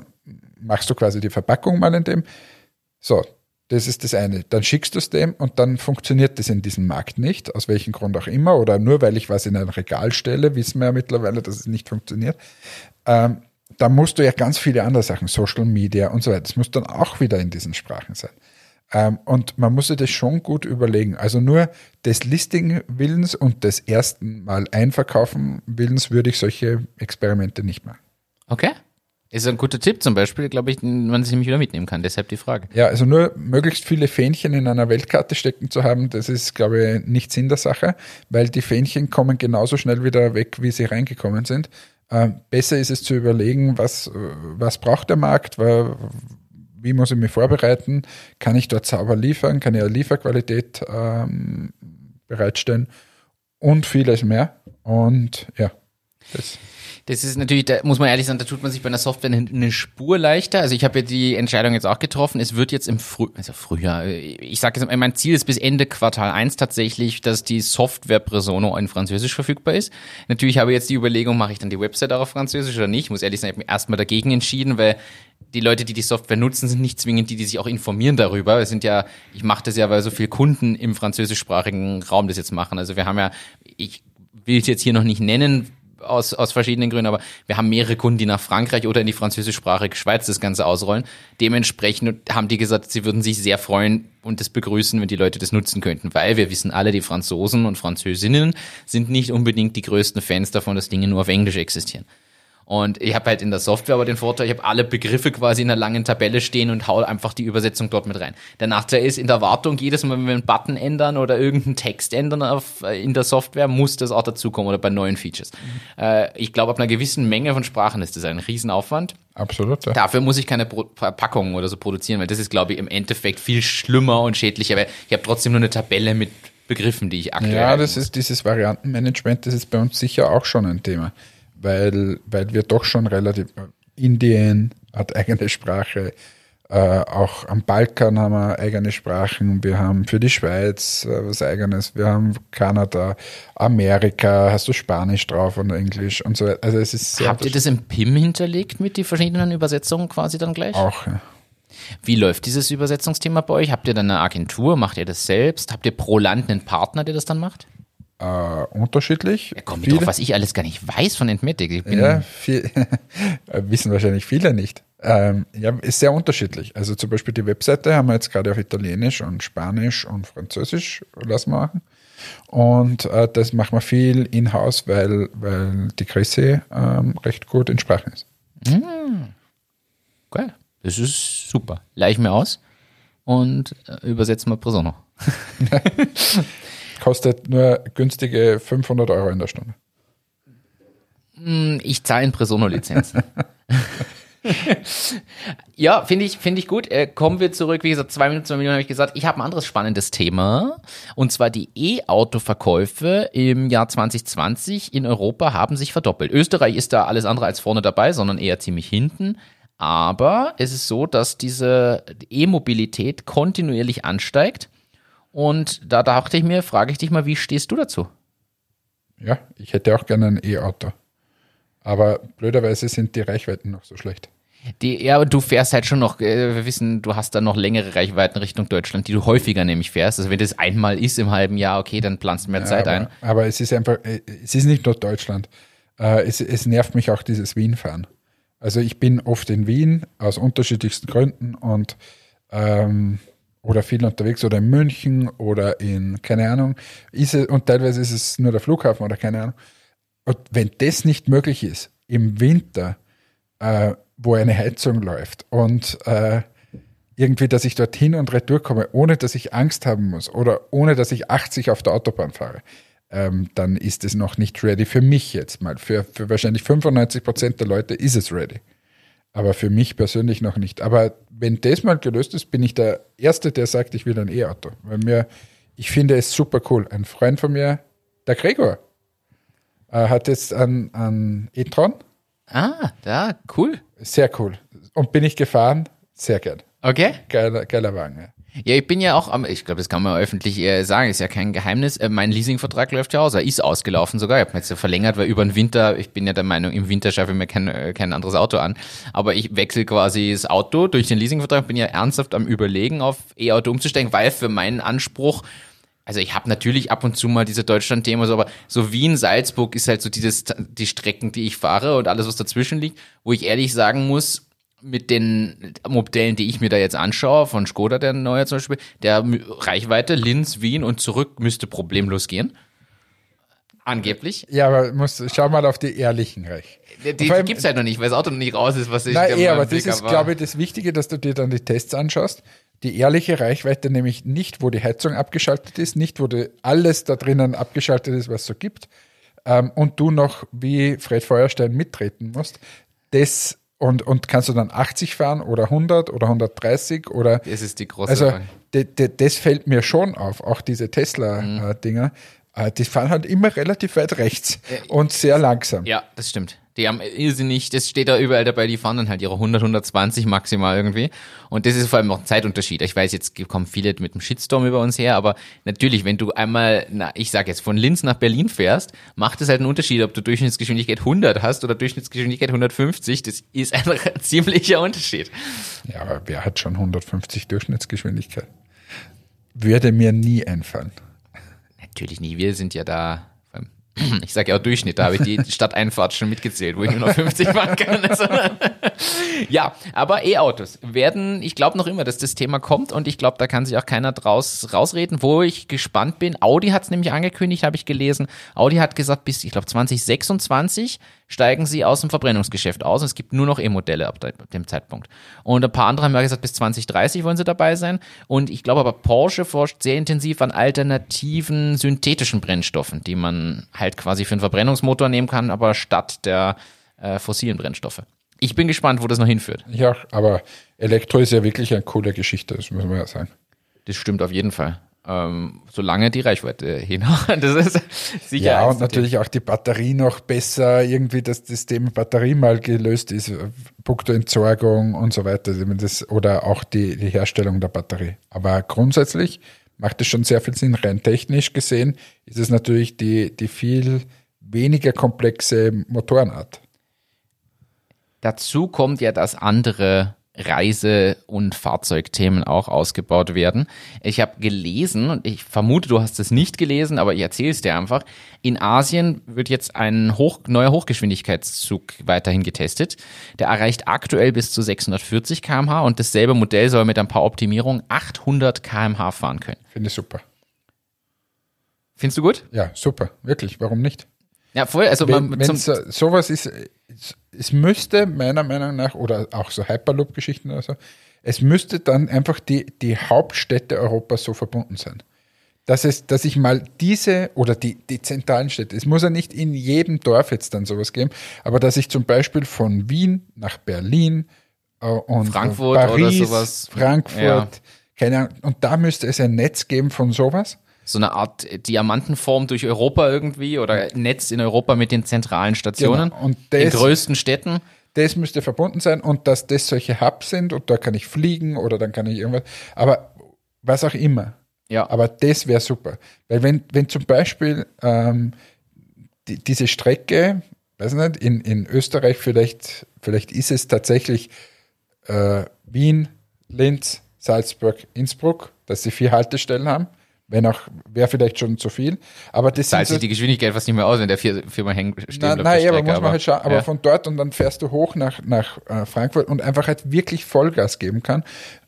machst du quasi die Verpackung mal in dem. So, das ist das eine. Dann schickst du es dem und dann funktioniert das in diesem Markt nicht, aus welchem Grund auch immer, oder nur weil ich was in ein Regal stelle, wissen wir ja mittlerweile, dass es nicht funktioniert. Ähm, da musst du ja ganz viele andere Sachen, Social Media und so weiter, das muss dann auch wieder in diesen Sprachen sein. Ähm, und man muss sich das schon gut überlegen. Also nur des Listing-Willens und des ersten Mal Einverkaufen Willens würde ich solche Experimente nicht machen. Okay. Ist ein guter Tipp zum Beispiel, glaube ich, den man sich nämlich wieder mitnehmen kann. Deshalb die Frage. Ja, also nur möglichst viele Fähnchen in einer Weltkarte stecken zu haben, das ist, glaube ich, nicht Sinn der Sache, weil die Fähnchen kommen genauso schnell wieder weg, wie sie reingekommen sind. Ähm, besser ist es zu überlegen, was, was braucht der Markt, wie muss ich mich vorbereiten, kann ich dort sauber liefern, kann ich eine Lieferqualität ähm, bereitstellen und vieles mehr. Und ja, das. Das ist natürlich, da muss man ehrlich sagen, da tut man sich bei einer Software eine, Spur leichter. Also ich habe ja die Entscheidung jetzt auch getroffen. Es wird jetzt im Früh, also Frühjahr, ich sage jetzt, mein Ziel ist bis Ende Quartal 1 tatsächlich, dass die Software Presono in Französisch verfügbar ist. Natürlich habe ich jetzt die Überlegung, mache ich dann die Website auch auf Französisch oder nicht. Ich muss ehrlich sagen, ich habe mich erstmal dagegen entschieden, weil die Leute, die die Software nutzen, sind nicht zwingend die, die sich auch informieren darüber. Es sind ja, ich mache das ja, weil so viele Kunden im französischsprachigen Raum das jetzt machen. Also wir haben ja, ich will es jetzt hier noch nicht nennen, aus, aus verschiedenen Gründen, aber wir haben mehrere Kunden, die nach Frankreich oder in die französischsprachige Schweiz das Ganze ausrollen. Dementsprechend haben die gesagt, sie würden sich sehr freuen und das begrüßen, wenn die Leute das nutzen könnten, weil wir wissen alle, die Franzosen und Französinnen sind nicht unbedingt die größten Fans davon, dass Dinge nur auf Englisch existieren. Und ich habe halt in der Software aber den Vorteil, ich habe alle Begriffe quasi in einer langen Tabelle stehen und hau einfach die Übersetzung dort mit rein. Der Nachteil ist, in der Wartung, jedes Mal, wenn wir einen Button ändern oder irgendeinen Text ändern auf, äh, in der Software, muss das auch dazukommen oder bei neuen Features. Äh, ich glaube, ab einer gewissen Menge von Sprachen ist das ein Riesenaufwand. Absolut. Ja. Dafür muss ich keine Pro Verpackungen oder so produzieren, weil das ist, glaube ich, im Endeffekt viel schlimmer und schädlicher, weil ich habe trotzdem nur eine Tabelle mit Begriffen, die ich aktuell Ja, das ist dieses Variantenmanagement, das ist bei uns sicher auch schon ein Thema, weil, weil wir doch schon relativ, Indien hat eigene Sprache, äh, auch am Balkan haben wir eigene Sprachen, wir haben für die Schweiz äh, was eigenes, wir haben Kanada, Amerika, hast du Spanisch drauf und Englisch und so weiter. Also es ist sehr Habt ihr das im PIM hinterlegt mit die verschiedenen Übersetzungen quasi dann gleich? auch, ja. Wie läuft dieses Übersetzungsthema bei euch? Habt ihr dann eine Agentur? Macht ihr das selbst? Habt ihr pro Land einen Partner, der das dann macht? Äh, unterschiedlich. Ja, komm, Viele- drauf, was ich alles gar nicht weiß von bin, Ja, viel, wissen wahrscheinlich viele nicht. Ähm, ja, ist sehr unterschiedlich. Also zum Beispiel die Webseite haben wir jetzt gerade auf Italienisch und Spanisch und Französisch lassen wir machen. Und äh, das machen wir viel in-house, weil, weil die Chrissy ähm, recht gut in Sprachen ist. Geil. Das ist super. Leih ich mir aus und äh, übersetzen wir Presono. Kostet nur günstige 500 Euro in der Stunde. Ich zahle in Presono-Lizenzen. ja, finde ich, finde ich gut. Äh, kommen wir zurück. Wie gesagt, zwei Minuten, zwei Minuten habe ich gesagt. Ich habe ein anderes spannendes Thema. Und zwar die E-Auto-Verkäufe im Jahr 2020 in Europa haben sich verdoppelt. Österreich ist da alles andere als vorne dabei, sondern eher ziemlich hinten. Aber es ist so, dass diese E-Mobilität kontinuierlich ansteigt. Und da dachte ich mir, frage ich dich mal, wie stehst du dazu? Ja, ich hätte auch gerne ein E-Auto. Aber blöderweise sind die Reichweiten noch so schlecht. Die, ja, aber du fährst halt schon noch, äh, wir wissen, du hast da noch längere Reichweiten Richtung Deutschland, die du häufiger nämlich fährst. Also wenn das einmal ist im halben Jahr, okay, dann planst du mehr Zeit aber, ein. Aber es ist einfach, äh, es ist nicht nur Deutschland. Äh, Es, es nervt mich auch dieses Wien-Fahren. Also ich bin oft in Wien aus unterschiedlichsten Gründen und ähm, oder viel unterwegs oder in München oder in, keine Ahnung, ist es, und teilweise ist es nur der Flughafen oder keine Ahnung. Und wenn das nicht möglich ist, im Winter, äh, wo eine Heizung läuft und äh, irgendwie, dass ich dorthin und retour komme, ohne dass ich Angst haben muss oder ohne dass ich 80 auf der Autobahn fahre, ähm, dann ist es noch nicht ready für mich jetzt mal. Für, für wahrscheinlich 95 Prozent der Leute ist es ready. Aber für mich persönlich noch nicht. Aber wenn das mal gelöst ist, bin ich der Erste, der sagt, ich will ein E-Auto. Weil mir, ich finde es super cool. Ein Freund von mir, der Gregor, äh, hat jetzt einen, einen e-tron. Ah, da, cool. Sehr cool. Und bin ich gefahren? Sehr gern. Okay. Geiler, geiler Wagen. Ja. Ja, ich bin ja auch am, ich glaube, das kann man öffentlich äh, sagen, ist ja kein Geheimnis. Äh, mein Leasingvertrag läuft ja aus, er ist ausgelaufen sogar. Ich habe jetzt ja verlängert, weil über den Winter, ich bin ja der Meinung, im Winter schaffe ich mir kein, äh, kein anderes Auto an. Aber ich wechsle quasi das Auto durch den Leasingvertrag, bin ja ernsthaft am überlegen, auf E-Auto umzusteigen, weil für meinen Anspruch also ich habe natürlich ab und zu mal diese Deutschland-Themen, so, aber so Wien, Salzburg ist halt so dieses, die Strecken, die ich fahre und alles, was dazwischen liegt, wo ich ehrlich sagen muss, mit den Modellen, die ich mir da jetzt anschaue, von Skoda, der neue zum Beispiel, der Reichweite Linz, Wien und zurück müsste problemlos gehen. Angeblich. Ja, aber muss, schau mal auf die ehrlichen Reich. Die, die allem- gibt's halt noch nicht, weil das Auto noch nicht raus ist, was ich Nein, der eh, aber das ist, glaube ich, das Wichtige, dass du dir dann die Tests anschaust. Die ehrliche Reichweite, nämlich nicht, wo die Heizung abgeschaltet ist, nicht, wo die, alles da drinnen abgeschaltet ist, was es so gibt, ähm, und du noch wie Fred Feuerstein mittreten musst, das und, und kannst du dann 80 fahren oder 100 oder 130 oder Das ist die große also Frage. de, de, das fällt mir schon auf, auch diese Mhm. Tesla-Dinger, äh, die fahren halt immer relativ weit rechts und sehr langsam. Ja, das stimmt. Die haben irrsinnig, das steht da überall dabei, die fahren dann halt ihre 100, 120 maximal irgendwie. Und das ist vor allem auch ein Zeitunterschied. Ich weiß, jetzt kommen viele mit dem Shitstorm über uns her, aber natürlich, wenn du einmal, na, ich sag jetzt, von Linz nach Berlin fährst, macht es halt einen Unterschied, ob du Durchschnittsgeschwindigkeit 100 hast oder Durchschnittsgeschwindigkeit 150. Das ist einfach ein ziemlicher Unterschied. Ja, aber wer hat schon 150 Durchschnittsgeschwindigkeit? Würde mir nie einfallen. Natürlich nie, wir sind ja da, ich sage ja auch Durchschnitt, da habe ich die Stadteinfahrt schon mitgezählt, wo ich nur noch 50 fahren kann. Also, ja, aber E-Autos werden, ich glaube noch immer, dass das Thema kommt und ich glaube, da kann sich auch keiner draus rausreden, wo ich gespannt bin. Audi hat es nämlich angekündigt, habe ich gelesen. Audi hat gesagt, bis, ich glaube, 2026 steigen sie aus dem Verbrennungsgeschäft aus und es gibt nur noch E-Modelle ab de- dem Zeitpunkt. Und ein paar andere haben ja gesagt, bis 2030 wollen sie dabei sein. Und ich glaube aber, Porsche forscht sehr intensiv an alternativen synthetischen Brennstoffen, die man halt quasi für einen Verbrennungsmotor nehmen kann, aber statt der äh, fossilen Brennstoffe. Ich bin gespannt, wo das noch hinführt. Ja, aber Elektro ist ja wirklich eine coole Geschichte, das muss man ja sagen. Das stimmt auf jeden Fall. Ähm, solange die Reichweite hinhaut. Das ist sicher. Ja, und natürlich auch die Batterie noch besser, irgendwie, dass das Thema Batterie mal gelöst ist, äh, puncto Entsorgung und so weiter, das, oder auch die, die Herstellung der Batterie. Aber grundsätzlich macht es schon sehr viel Sinn. Rein technisch gesehen ist es natürlich die, die viel weniger komplexe Motorenart. Dazu kommt ja, dass andere Reise- und Fahrzeugthemen auch ausgebaut werden. Ich habe gelesen, und ich vermute, du hast es nicht gelesen, aber ich erzähle es dir einfach. In Asien wird jetzt ein hoch, neuer Hochgeschwindigkeitszug weiterhin getestet. Der erreicht aktuell bis zu 640 km/h und dasselbe Modell soll mit ein paar Optimierungen 800 km/h fahren können. Finde ich super. Findest du gut? Ja, super. Wirklich. Warum nicht? Ja, voll. Also Wenn, man, zum, so, sowas ist, es, müsste meiner Meinung nach, oder auch so Hyperloop-Geschichten oder so, es müsste dann einfach die, die Hauptstädte Europas so verbunden sein. Dass, es, dass ich mal diese oder die, die zentralen Städte, es muss ja nicht in jedem Dorf jetzt dann sowas geben, aber dass ich zum Beispiel von Wien nach Berlin äh, und Frankfurt oder Paris, sowas. Frankfurt, Ja. keine Ahnung, und da müsste es ein Netz geben von sowas. So eine Art Diamantenform durch Europa irgendwie oder Netz in Europa mit den zentralen Stationen Genau. Und in das- größten Städten. das müsste verbunden sein und dass das solche Hubs sind und da kann ich fliegen oder dann kann ich irgendwas, aber was auch immer. Ja. Aber das wäre super. Weil wenn, wenn zum Beispiel ähm, die, diese Strecke, weiß nicht, in, in Österreich vielleicht, vielleicht ist es tatsächlich äh, Wien, Linz, Salzburg, Innsbruck, dass sie vier Haltestellen haben. Wenn auch, wäre vielleicht schon zu viel. Aber das Zahlt sich die Geschwindigkeit fast nicht mehr aus, wenn der vier, viermal hängen stehen Nein, bleibt. nein der aber Strecke, muss man halt schauen. Aber ja. von dort und dann fährst du hoch nach, nach äh, Frankfurt und einfach halt wirklich Vollgas geben kann,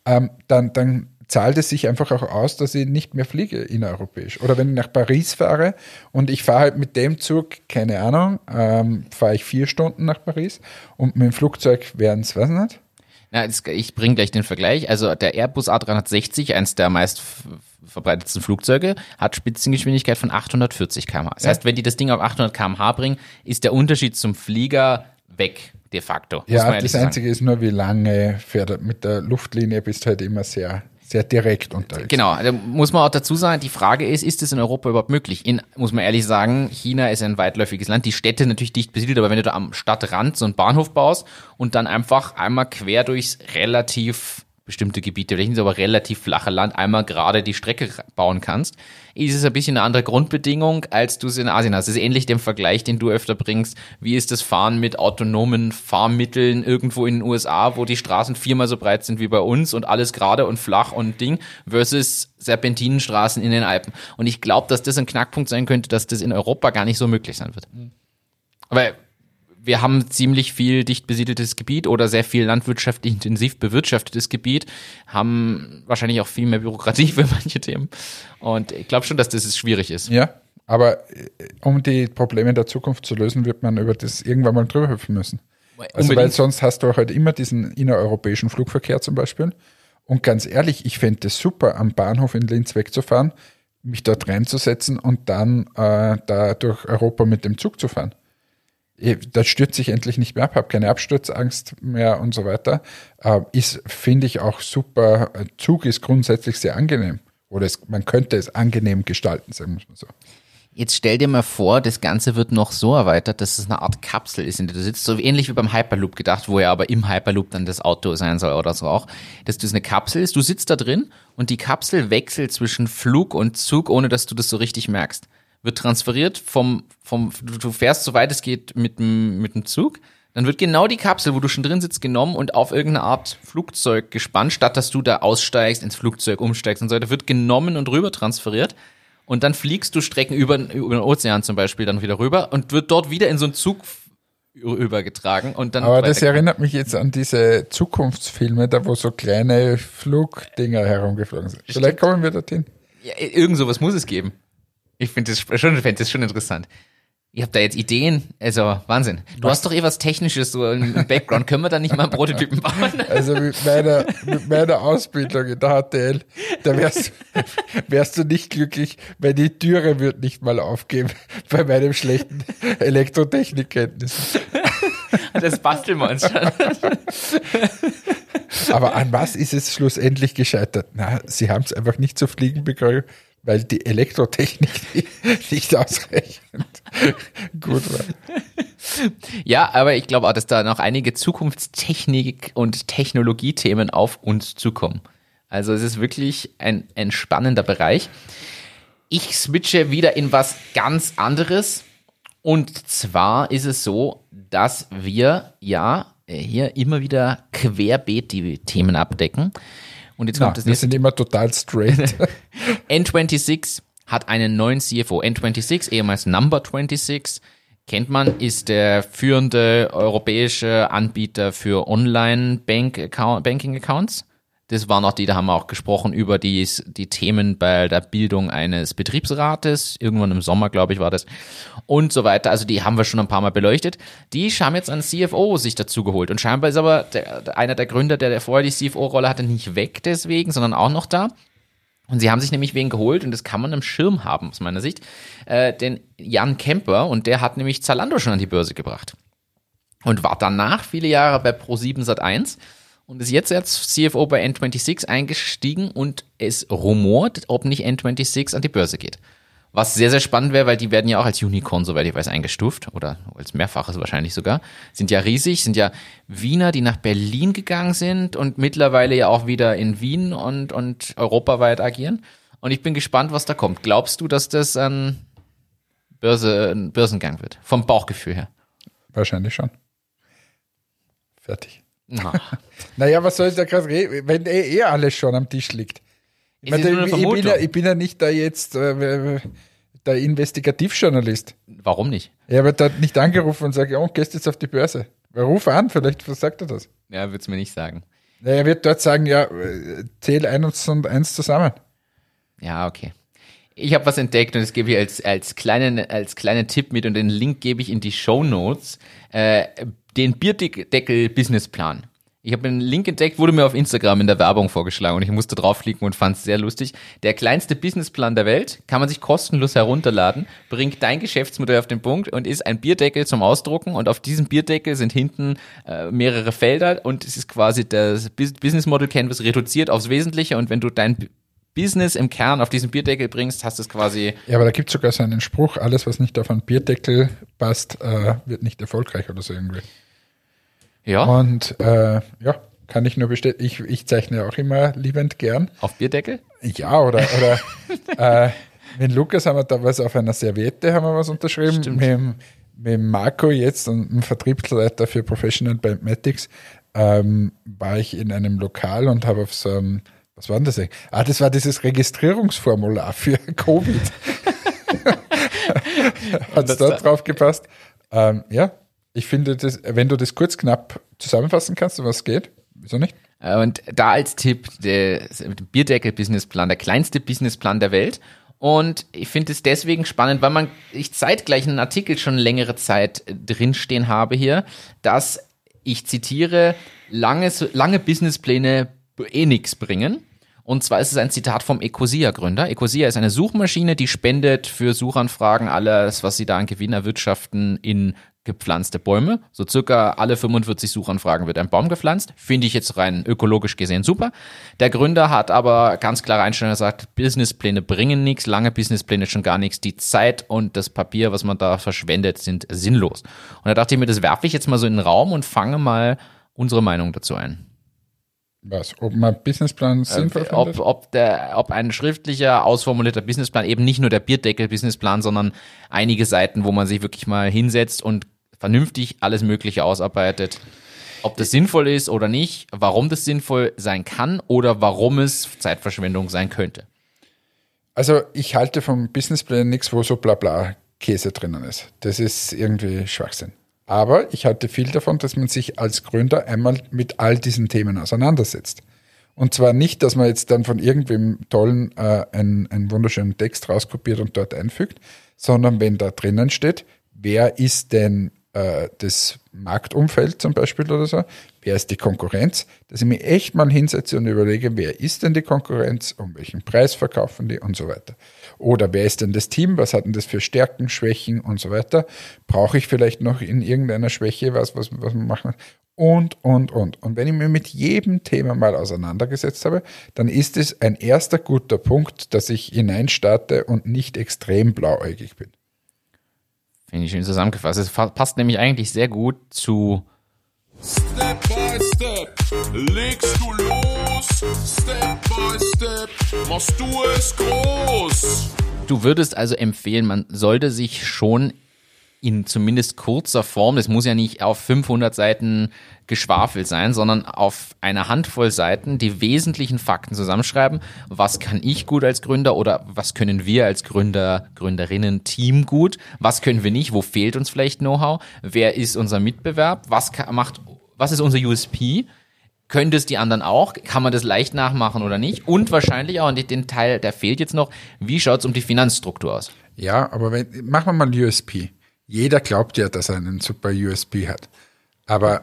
ähm, dann, dann zahlt es sich einfach auch aus, dass ich nicht mehr fliege innereuropäisch. Oder wenn ich nach Paris fahre und ich fahre halt mit dem Zug, keine Ahnung, ähm, fahre ich vier Stunden nach Paris und mit dem Flugzeug wären es, weiß nicht, Na, ich bringe gleich den Vergleich. Also der Airbus A360, eins der meist verbreitetsten Flugzeuge, hat Spitzengeschwindigkeit von 840 km/h. Das heißt, wenn die das Ding auf 800 km/h bringen, ist der Unterschied zum Flieger weg, de facto. Ja, das sagen. Einzige ist nur, wie lange fährt er. Mit der Luftlinie bist du halt immer sehr, sehr direkt unterwegs. Genau, da muss man auch dazu sagen, die Frage ist, ist es in Europa überhaupt möglich? In, muss man ehrlich sagen, China ist ein weitläufiges Land, die Städte natürlich dicht besiedelt, aber wenn du da am Stadtrand so einen Bahnhof baust und dann einfach einmal quer durchs relativ bestimmte Gebiete, vielleicht nicht, aber relativ flache Land einmal gerade die Strecke bauen kannst, ist es ein bisschen eine andere Grundbedingung, als du es in Asien hast. Das ist ähnlich dem Vergleich, den du öfter bringst. Wie ist das Fahren mit autonomen Fahrmitteln irgendwo in den USA, wo die Straßen viermal so breit sind wie bei uns und alles gerade und flach und Ding, versus Serpentinenstraßen in den Alpen. Und ich glaube, dass das ein Knackpunkt sein könnte, dass das in Europa gar nicht so möglich sein wird. Aber wir haben ziemlich viel dicht besiedeltes Gebiet oder sehr viel landwirtschaftlich intensiv bewirtschaftetes Gebiet, haben wahrscheinlich auch viel mehr Bürokratie für manche Themen. Und ich glaube schon, dass das schwierig ist. Ja, aber äh, um die Probleme der Zukunft zu lösen, wird man über das irgendwann mal drüber hüpfen müssen. Also weil sonst hast du halt immer diesen innereuropäischen Flugverkehr zum Beispiel. Und ganz ehrlich, ich fände es super, am Bahnhof in Linz wegzufahren, mich dort reinzusetzen und dann äh, da durch Europa mit dem Zug zu fahren. Eh, Da stürze ich endlich nicht mehr ab, habe keine Absturzangst mehr und so weiter. Äh, ist, finde ich, auch super. Äh, Zug ist grundsätzlich sehr angenehm. Oder es, man könnte es angenehm gestalten, sagen wir mal so. Jetzt stell dir mal vor, das Ganze wird noch so erweitert, dass es eine Art Kapsel ist, in der du sitzt, so ähnlich wie beim Hyperloop gedacht, wo ja aber im Hyperloop dann das Auto sein soll oder so auch, dass das eine Kapsel ist, du sitzt da drin und die Kapsel wechselt zwischen Flug und Zug, ohne dass du das so richtig merkst. Wird transferiert vom, vom, du fährst so weit es geht mit dem, mit dem Zug, dann wird genau die Kapsel, wo du schon drin sitzt, genommen und auf irgendeine Art Flugzeug gespannt, statt dass du da aussteigst, ins Flugzeug umsteigst und so weiter, wird genommen und rüber transferiert. Und dann fliegst du Strecken über, über den Ozean zum Beispiel dann wieder rüber und wird dort wieder in so einen Zug übergetragen und dann. Aber das erinnert mich jetzt an diese Zukunftsfilme, da wo so kleine Flugdinger herumgeflogen sind. Vielleicht kommen wir dorthin. ja, irgend sowas muss es geben. Ich finde das schon, finde das schon interessant. Ihr habt da jetzt Ideen, also Wahnsinn. Du hast doch eh was Technisches so im im Background. Können wir da nicht mal einen Prototypen bauen? Also mit meiner, mit meiner Ausbildung in der HTL, da wärst, wärst du nicht glücklich, weil die Türe wird nicht mal aufgeben bei meinem schlechten Elektrotechnikkenntnis. Das basteln wir uns schon. Aber an was ist es schlussendlich gescheitert? Na, sie haben es einfach nicht zu fliegen bekommen, weil die Elektrotechnik nicht ausreichend gut war. Ja, aber ich glaube auch, dass da noch einige Zukunftstechnik- und Technologiethemen auf uns zukommen. Also es ist wirklich ein, ein spannender Bereich. Ich switche wieder in was ganz anderes. Und zwar ist es so, dass wir ja hier immer wieder querbeet die Themen abdecken. Und jetzt Na, kommt das wir nächste. sind immer total straight. N26 hat einen neuen CFO. N26, ehemals Number 26, kennt man, ist der führende europäische Anbieter für Online-Banking-Accounts. Das waren auch die, da haben wir auch gesprochen über die, die Themen bei der Bildung eines Betriebsrates. Irgendwann im Sommer, glaube ich, war das. Und so weiter. Also die haben wir schon ein paar Mal beleuchtet. Die haben jetzt einen CFO sich dazu geholt. Und scheinbar ist aber der, einer der Gründer, der vorher die CFO-Rolle hatte, nicht weg deswegen, sondern auch noch da. Und sie haben sich nämlich wen geholt, und das kann man im Schirm haben, aus meiner Sicht, äh, den Jan Kemper, und der hat nämlich Zalando schon an die Börse gebracht. Und war danach viele Jahre bei Pro7 Sat1 und ist jetzt als CFO bei N26 eingestiegen und es rumort, ob nicht N26 an die Börse geht. Was sehr, sehr spannend wäre, weil die werden ja auch als Unicorn, soweit ich weiß, eingestuft oder als Mehrfaches wahrscheinlich sogar. Sind ja riesig, sind ja Wiener, die nach Berlin gegangen sind und mittlerweile ja auch wieder in Wien und, und europaweit agieren. Und ich bin gespannt, was da kommt. Glaubst du, dass das ein, Börse, ein Börsengang wird? Vom Bauchgefühl her. Wahrscheinlich schon. Fertig. Na, Naja, was soll ich da gerade reden, wenn eh, eh alles schon am Tisch liegt? Ich, Es meine, eine ich, bin ja, ich bin ja nicht da jetzt äh, der Investigativjournalist. warum nicht? Ich habe da nicht angerufen und sage, oh, gehst jetzt auf die Börse. Ruf an, vielleicht sagt er das. Ja, würd's mir nicht sagen. Na, Er wird dort sagen, ja, äh, zähl eins und eins zusammen. Ja, okay. Ich habe was entdeckt und das gebe ich als, als, kleinen, als kleinen Tipp mit und den Link gebe ich in die Show Notes. Äh, den Bierdeckel-Businessplan. Ich habe einen Link entdeckt, wurde mir auf Instagram in der Werbung vorgeschlagen und ich musste draufklicken und fand es sehr lustig. Der kleinste Businessplan der Welt kann man sich kostenlos herunterladen, bringt dein Geschäftsmodell auf den Punkt und ist ein Bierdeckel zum Ausdrucken und auf diesem Bierdeckel sind hinten äh, mehrere Felder und es ist quasi das Bus- Business Model Canvas reduziert aufs Wesentliche und wenn du dein Business im Kern auf diesen Bierdeckel bringst, hast du es quasi Ja, aber da gibt es sogar so einen Spruch, alles, was nicht auf einen Bierdeckel passt, äh, wird nicht erfolgreich oder so irgendwie. ja Und äh, ja, kann ich nur bestätigen. Ich, ich zeichne auch immer liebend gern. auf Bierdeckel. Ja, oder, oder äh, mit Lukas haben wir da was auf einer Serviette haben wir was unterschrieben. Stimmt. Mit, dem- mit Marco jetzt, einem Vertriebsleiter für Professional Bandmatics, ähm, war ich in einem Lokal und habe auf so einem, was war denn das eigentlich? Ah, das war dieses Registrierungsformular für Covid. Hat es dort da- drauf gepasst? Ähm, ja, Ich finde, das, wenn du das kurz knapp zusammenfassen kannst, um was geht, wieso nicht? Äh, Und da als Tipp, der Bierdeckel-Businessplan, der kleinste Businessplan der Welt. Und ich finde es deswegen spannend, weil man, ich zeitgleich einen Artikel schon längere Zeit äh, drinstehen habe hier, dass ich zitiere, lange, lange Businesspläne eh nichts bringen. Und zwar ist es ein Zitat vom Ecosia-Gründer. Ecosia ist eine Suchmaschine, die spendet für Suchanfragen alles, was sie da an Gewinn erwirtschaften, in gepflanzte Bäume. So circa alle 45 Suchanfragen wird ein Baum gepflanzt. Finde ich jetzt rein ökologisch gesehen super. Der Gründer hat aber ganz klare Einstellung gesagt, Businesspläne bringen nichts, lange Businesspläne schon gar nichts. Die Zeit und das Papier, was man da verschwendet, sind sinnlos. Und da dachte ich mir, das werfe ich jetzt mal so in den Raum und fange mal unsere Meinung dazu ein. Was? Ob man Businessplan sinnvoll ob, findet? ob, der, ob ein schriftlicher, ausformulierter Businessplan, eben nicht nur der Bierdeckel-Businessplan, sondern einige Seiten, wo man sich wirklich mal hinsetzt und vernünftig alles Mögliche ausarbeitet. Ob das sinnvoll ist oder nicht, warum das sinnvoll sein kann oder warum es Zeitverschwendung sein könnte. Also ich halte vom Businessplan nichts, wo so blabla Käse drinnen ist. Das ist irgendwie Schwachsinn. Aber ich halte viel davon, dass man sich als Gründer einmal mit all diesen Themen auseinandersetzt. Und zwar nicht, dass man jetzt dann von irgendwem tollen äh, einen, einen wunderschönen Text rauskopiert und dort einfügt, sondern wenn da drinnen steht, wer ist denn äh, das Marktumfeld zum Beispiel oder so, wer ist die Konkurrenz, dass ich mich echt mal hinsetze und überlege, wer ist denn die Konkurrenz, um welchen Preis verkaufen die und so weiter. Oder wer ist denn das Team, was hat denn das für Stärken, Schwächen und so weiter. Brauche ich vielleicht noch in irgendeiner Schwäche was, was, was man machen und, und, und. Und wenn ich mir mit jedem Thema mal auseinandergesetzt habe, dann ist es ein erster guter Punkt, dass ich hineinstarte und nicht extrem blauäugig bin. Finde ich schön zusammengefasst. Es passt nämlich eigentlich sehr gut zu Step by step legst du los. Step by step machst du es groß. Du würdest also empfehlen, man sollte sich schon in zumindest kurzer Form, das muss ja nicht auf 500 Seiten geschwafelt sein, sondern auf einer Handvoll Seiten die wesentlichen Fakten zusammenschreiben. Was kann ich gut als Gründer oder was können wir als Gründer, Gründerinnen, Team gut? Was können wir nicht? Wo fehlt uns vielleicht Know-how? Wer ist unser Mitbewerb? Was macht, was ist unser USP? Können das die anderen auch? Kann man das leicht nachmachen oder nicht? Und wahrscheinlich auch, und den Teil, der fehlt jetzt noch, wie schaut es um die Finanzstruktur aus? Ja, aber wenn, machen wir mal USP. Jeder glaubt ja, dass er einen super USP hat. Aber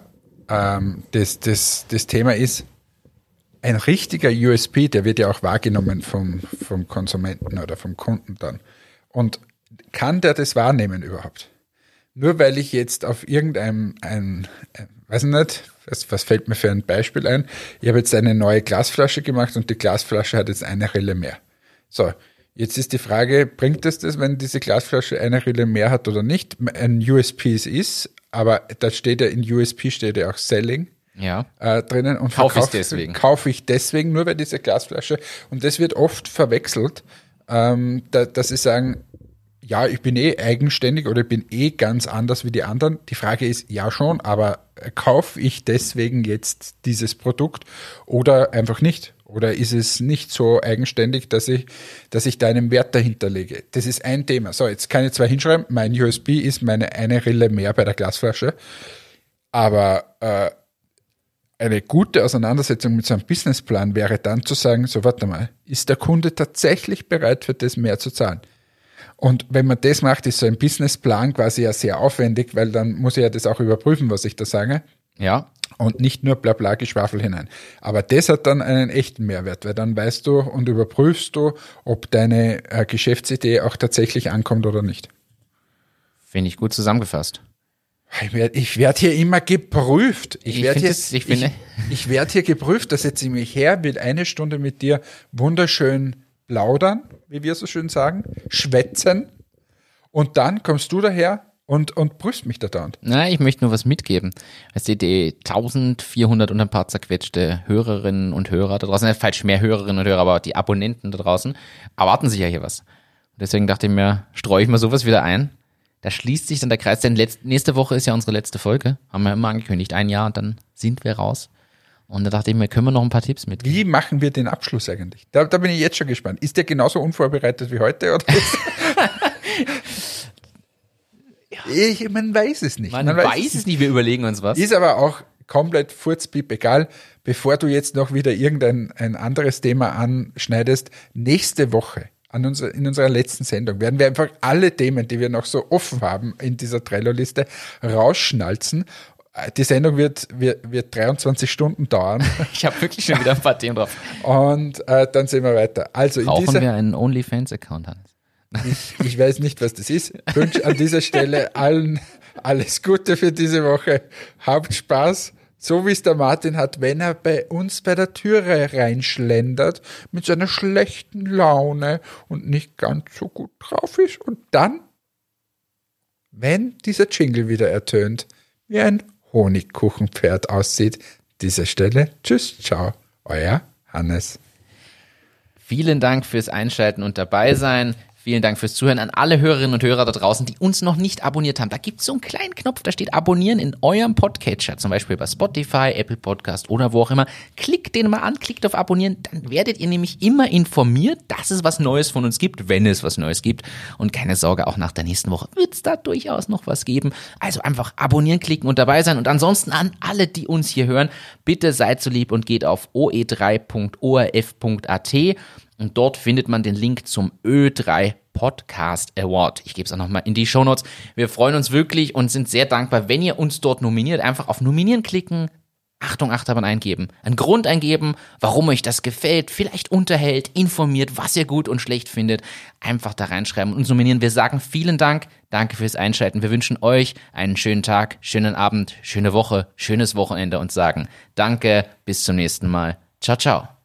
ähm, das, das, das Thema ist, ein richtiger USP, der wird ja auch wahrgenommen vom, vom Konsumenten oder vom Kunden dann. Und kann der das wahrnehmen überhaupt? Nur weil ich jetzt auf irgendeinem, ein, ein weiß ich nicht, was, was fällt mir für ein Beispiel ein? Ich habe jetzt eine neue Glasflasche gemacht und die Glasflasche hat jetzt eine Rille mehr. So, jetzt ist die Frage, bringt es das, wenn diese Glasflasche eine Rille mehr hat oder nicht? Ein USP es ist, aber da steht ja in USP steht ja auch Selling Ja. äh, drinnen und Kauf ich deswegen. Kaufe ich deswegen nur bei dieser Glasflasche. Und das wird oft verwechselt, ähm, da, dass sie sagen, ja, ich bin eh eigenständig oder ich bin eh ganz anders wie die anderen. Die Frage ist, ja schon, aber kaufe ich deswegen jetzt dieses Produkt oder einfach nicht? Oder ist es nicht so eigenständig, dass ich, dass ich da einen Wert dahinter lege? Das ist ein Thema. So, jetzt kann ich zwar hinschreiben, mein USB ist meine eine Rille mehr bei der Glasflasche, aber äh, eine gute Auseinandersetzung mit so einem Businessplan wäre dann zu sagen, so warte mal, ist der Kunde tatsächlich bereit für das mehr zu zahlen? Und wenn man das macht, ist so ein Businessplan quasi ja sehr aufwendig, weil dann muss ich ja das auch überprüfen, was ich da sage Ja. und nicht nur blabla Geschwafel hinein. Aber das hat dann einen echten Mehrwert, weil dann weißt du und überprüfst du, ob deine äh, Geschäftsidee auch tatsächlich ankommt oder nicht. Finde ich gut zusammengefasst. Ich werde ich werd hier immer geprüft. Ich, Ich werde hier, es- ich ich, ich werd hier geprüft. Da setze ich mich her, will eine Stunde mit dir wunderschön plaudern, wie wir so schön sagen, schwätzen. Und dann kommst du daher und, und prüfst mich da dauernd. Na, ich möchte nur was mitgeben. Weißt du, die 1400 und ein paar zerquetschte Hörerinnen und Hörer da draußen, äh, falsch mehr Hörerinnen und Hörer, aber die Abonnenten da draußen, erwarten sich ja hier was. Und deswegen dachte ich mir, streue ich mal sowas wieder ein. Da schließt sich dann der Kreis, denn letzt, nächste Woche ist ja unsere letzte Folge. Haben wir immer angekündigt. Ein Jahr und dann sind wir raus. Und da dachte ich mir, können wir noch ein paar Tipps mit? Wie machen wir den Abschluss eigentlich? Da, da bin ich jetzt schon gespannt. Ist der genauso unvorbereitet wie heute? Oder Ich, man weiß es nicht. Man, weiß, es nicht, wir überlegen uns was. Ist aber auch komplett furzpiep egal. Bevor du jetzt noch wieder irgendein ein anderes Thema anschneidest, nächste Woche an unser, in unserer letzten Sendung werden wir einfach alle Themen, die wir noch so offen haben in dieser Trello-Liste, rausschnalzen. Die Sendung wird, wird, wird 23 Stunden dauern Ich habe wirklich schon wieder ein paar Themen drauf. und äh, dann sehen wir weiter. Also in Brauchen dieser, wir einen OnlyFans-Account, Hannes? ich, ich weiß nicht, was das ist. Wünsche an dieser Stelle allen alles Gute für diese Woche. Habt Spaß, so wie es der Martin hat, wenn er bei uns bei der Türe reinschlendert mit seiner schlechten Laune und nicht ganz so gut drauf ist. Und dann, wenn dieser Jingle wieder ertönt, wie ein Honigkuchenpferd aussieht, dieser Stelle, tschüss, ciao, euer Hannes. Vielen Dank fürs Einschalten und dabei sein. Vielen Dank fürs Zuhören an alle Hörerinnen und Hörer da draußen, die uns noch nicht abonniert haben. Da gibt es so einen kleinen Knopf, da steht Abonnieren in eurem Podcatcher, zum Beispiel bei Spotify, Apple Podcast oder wo auch immer. Klickt den mal an, klickt auf Abonnieren, dann werdet ihr nämlich immer informiert, dass es was Neues von uns gibt, wenn es was Neues gibt. Und keine Sorge, auch nach der nächsten Woche wird es da durchaus noch was geben. Also einfach abonnieren, klicken und dabei sein. Und ansonsten an alle, die uns hier hören, bitte seid so lieb und geht auf oe3.orf.at und dort findet man den Link zum Ö3 Podcast Award. Ich gebe es auch nochmal in die Shownotes. Wir freuen uns wirklich und sind sehr dankbar, wenn ihr uns dort nominiert. Einfach auf Nominieren klicken, Achtung, Achterbahn eingeben, einen Grund eingeben, warum euch das gefällt, vielleicht unterhält, informiert, was ihr gut und schlecht findet. Einfach da reinschreiben und nominieren. Wir sagen vielen Dank, danke fürs Einschalten. Wir wünschen euch einen schönen Tag, schönen Abend, schöne Woche, schönes Wochenende und sagen Danke, bis zum nächsten Mal. Ciao, ciao.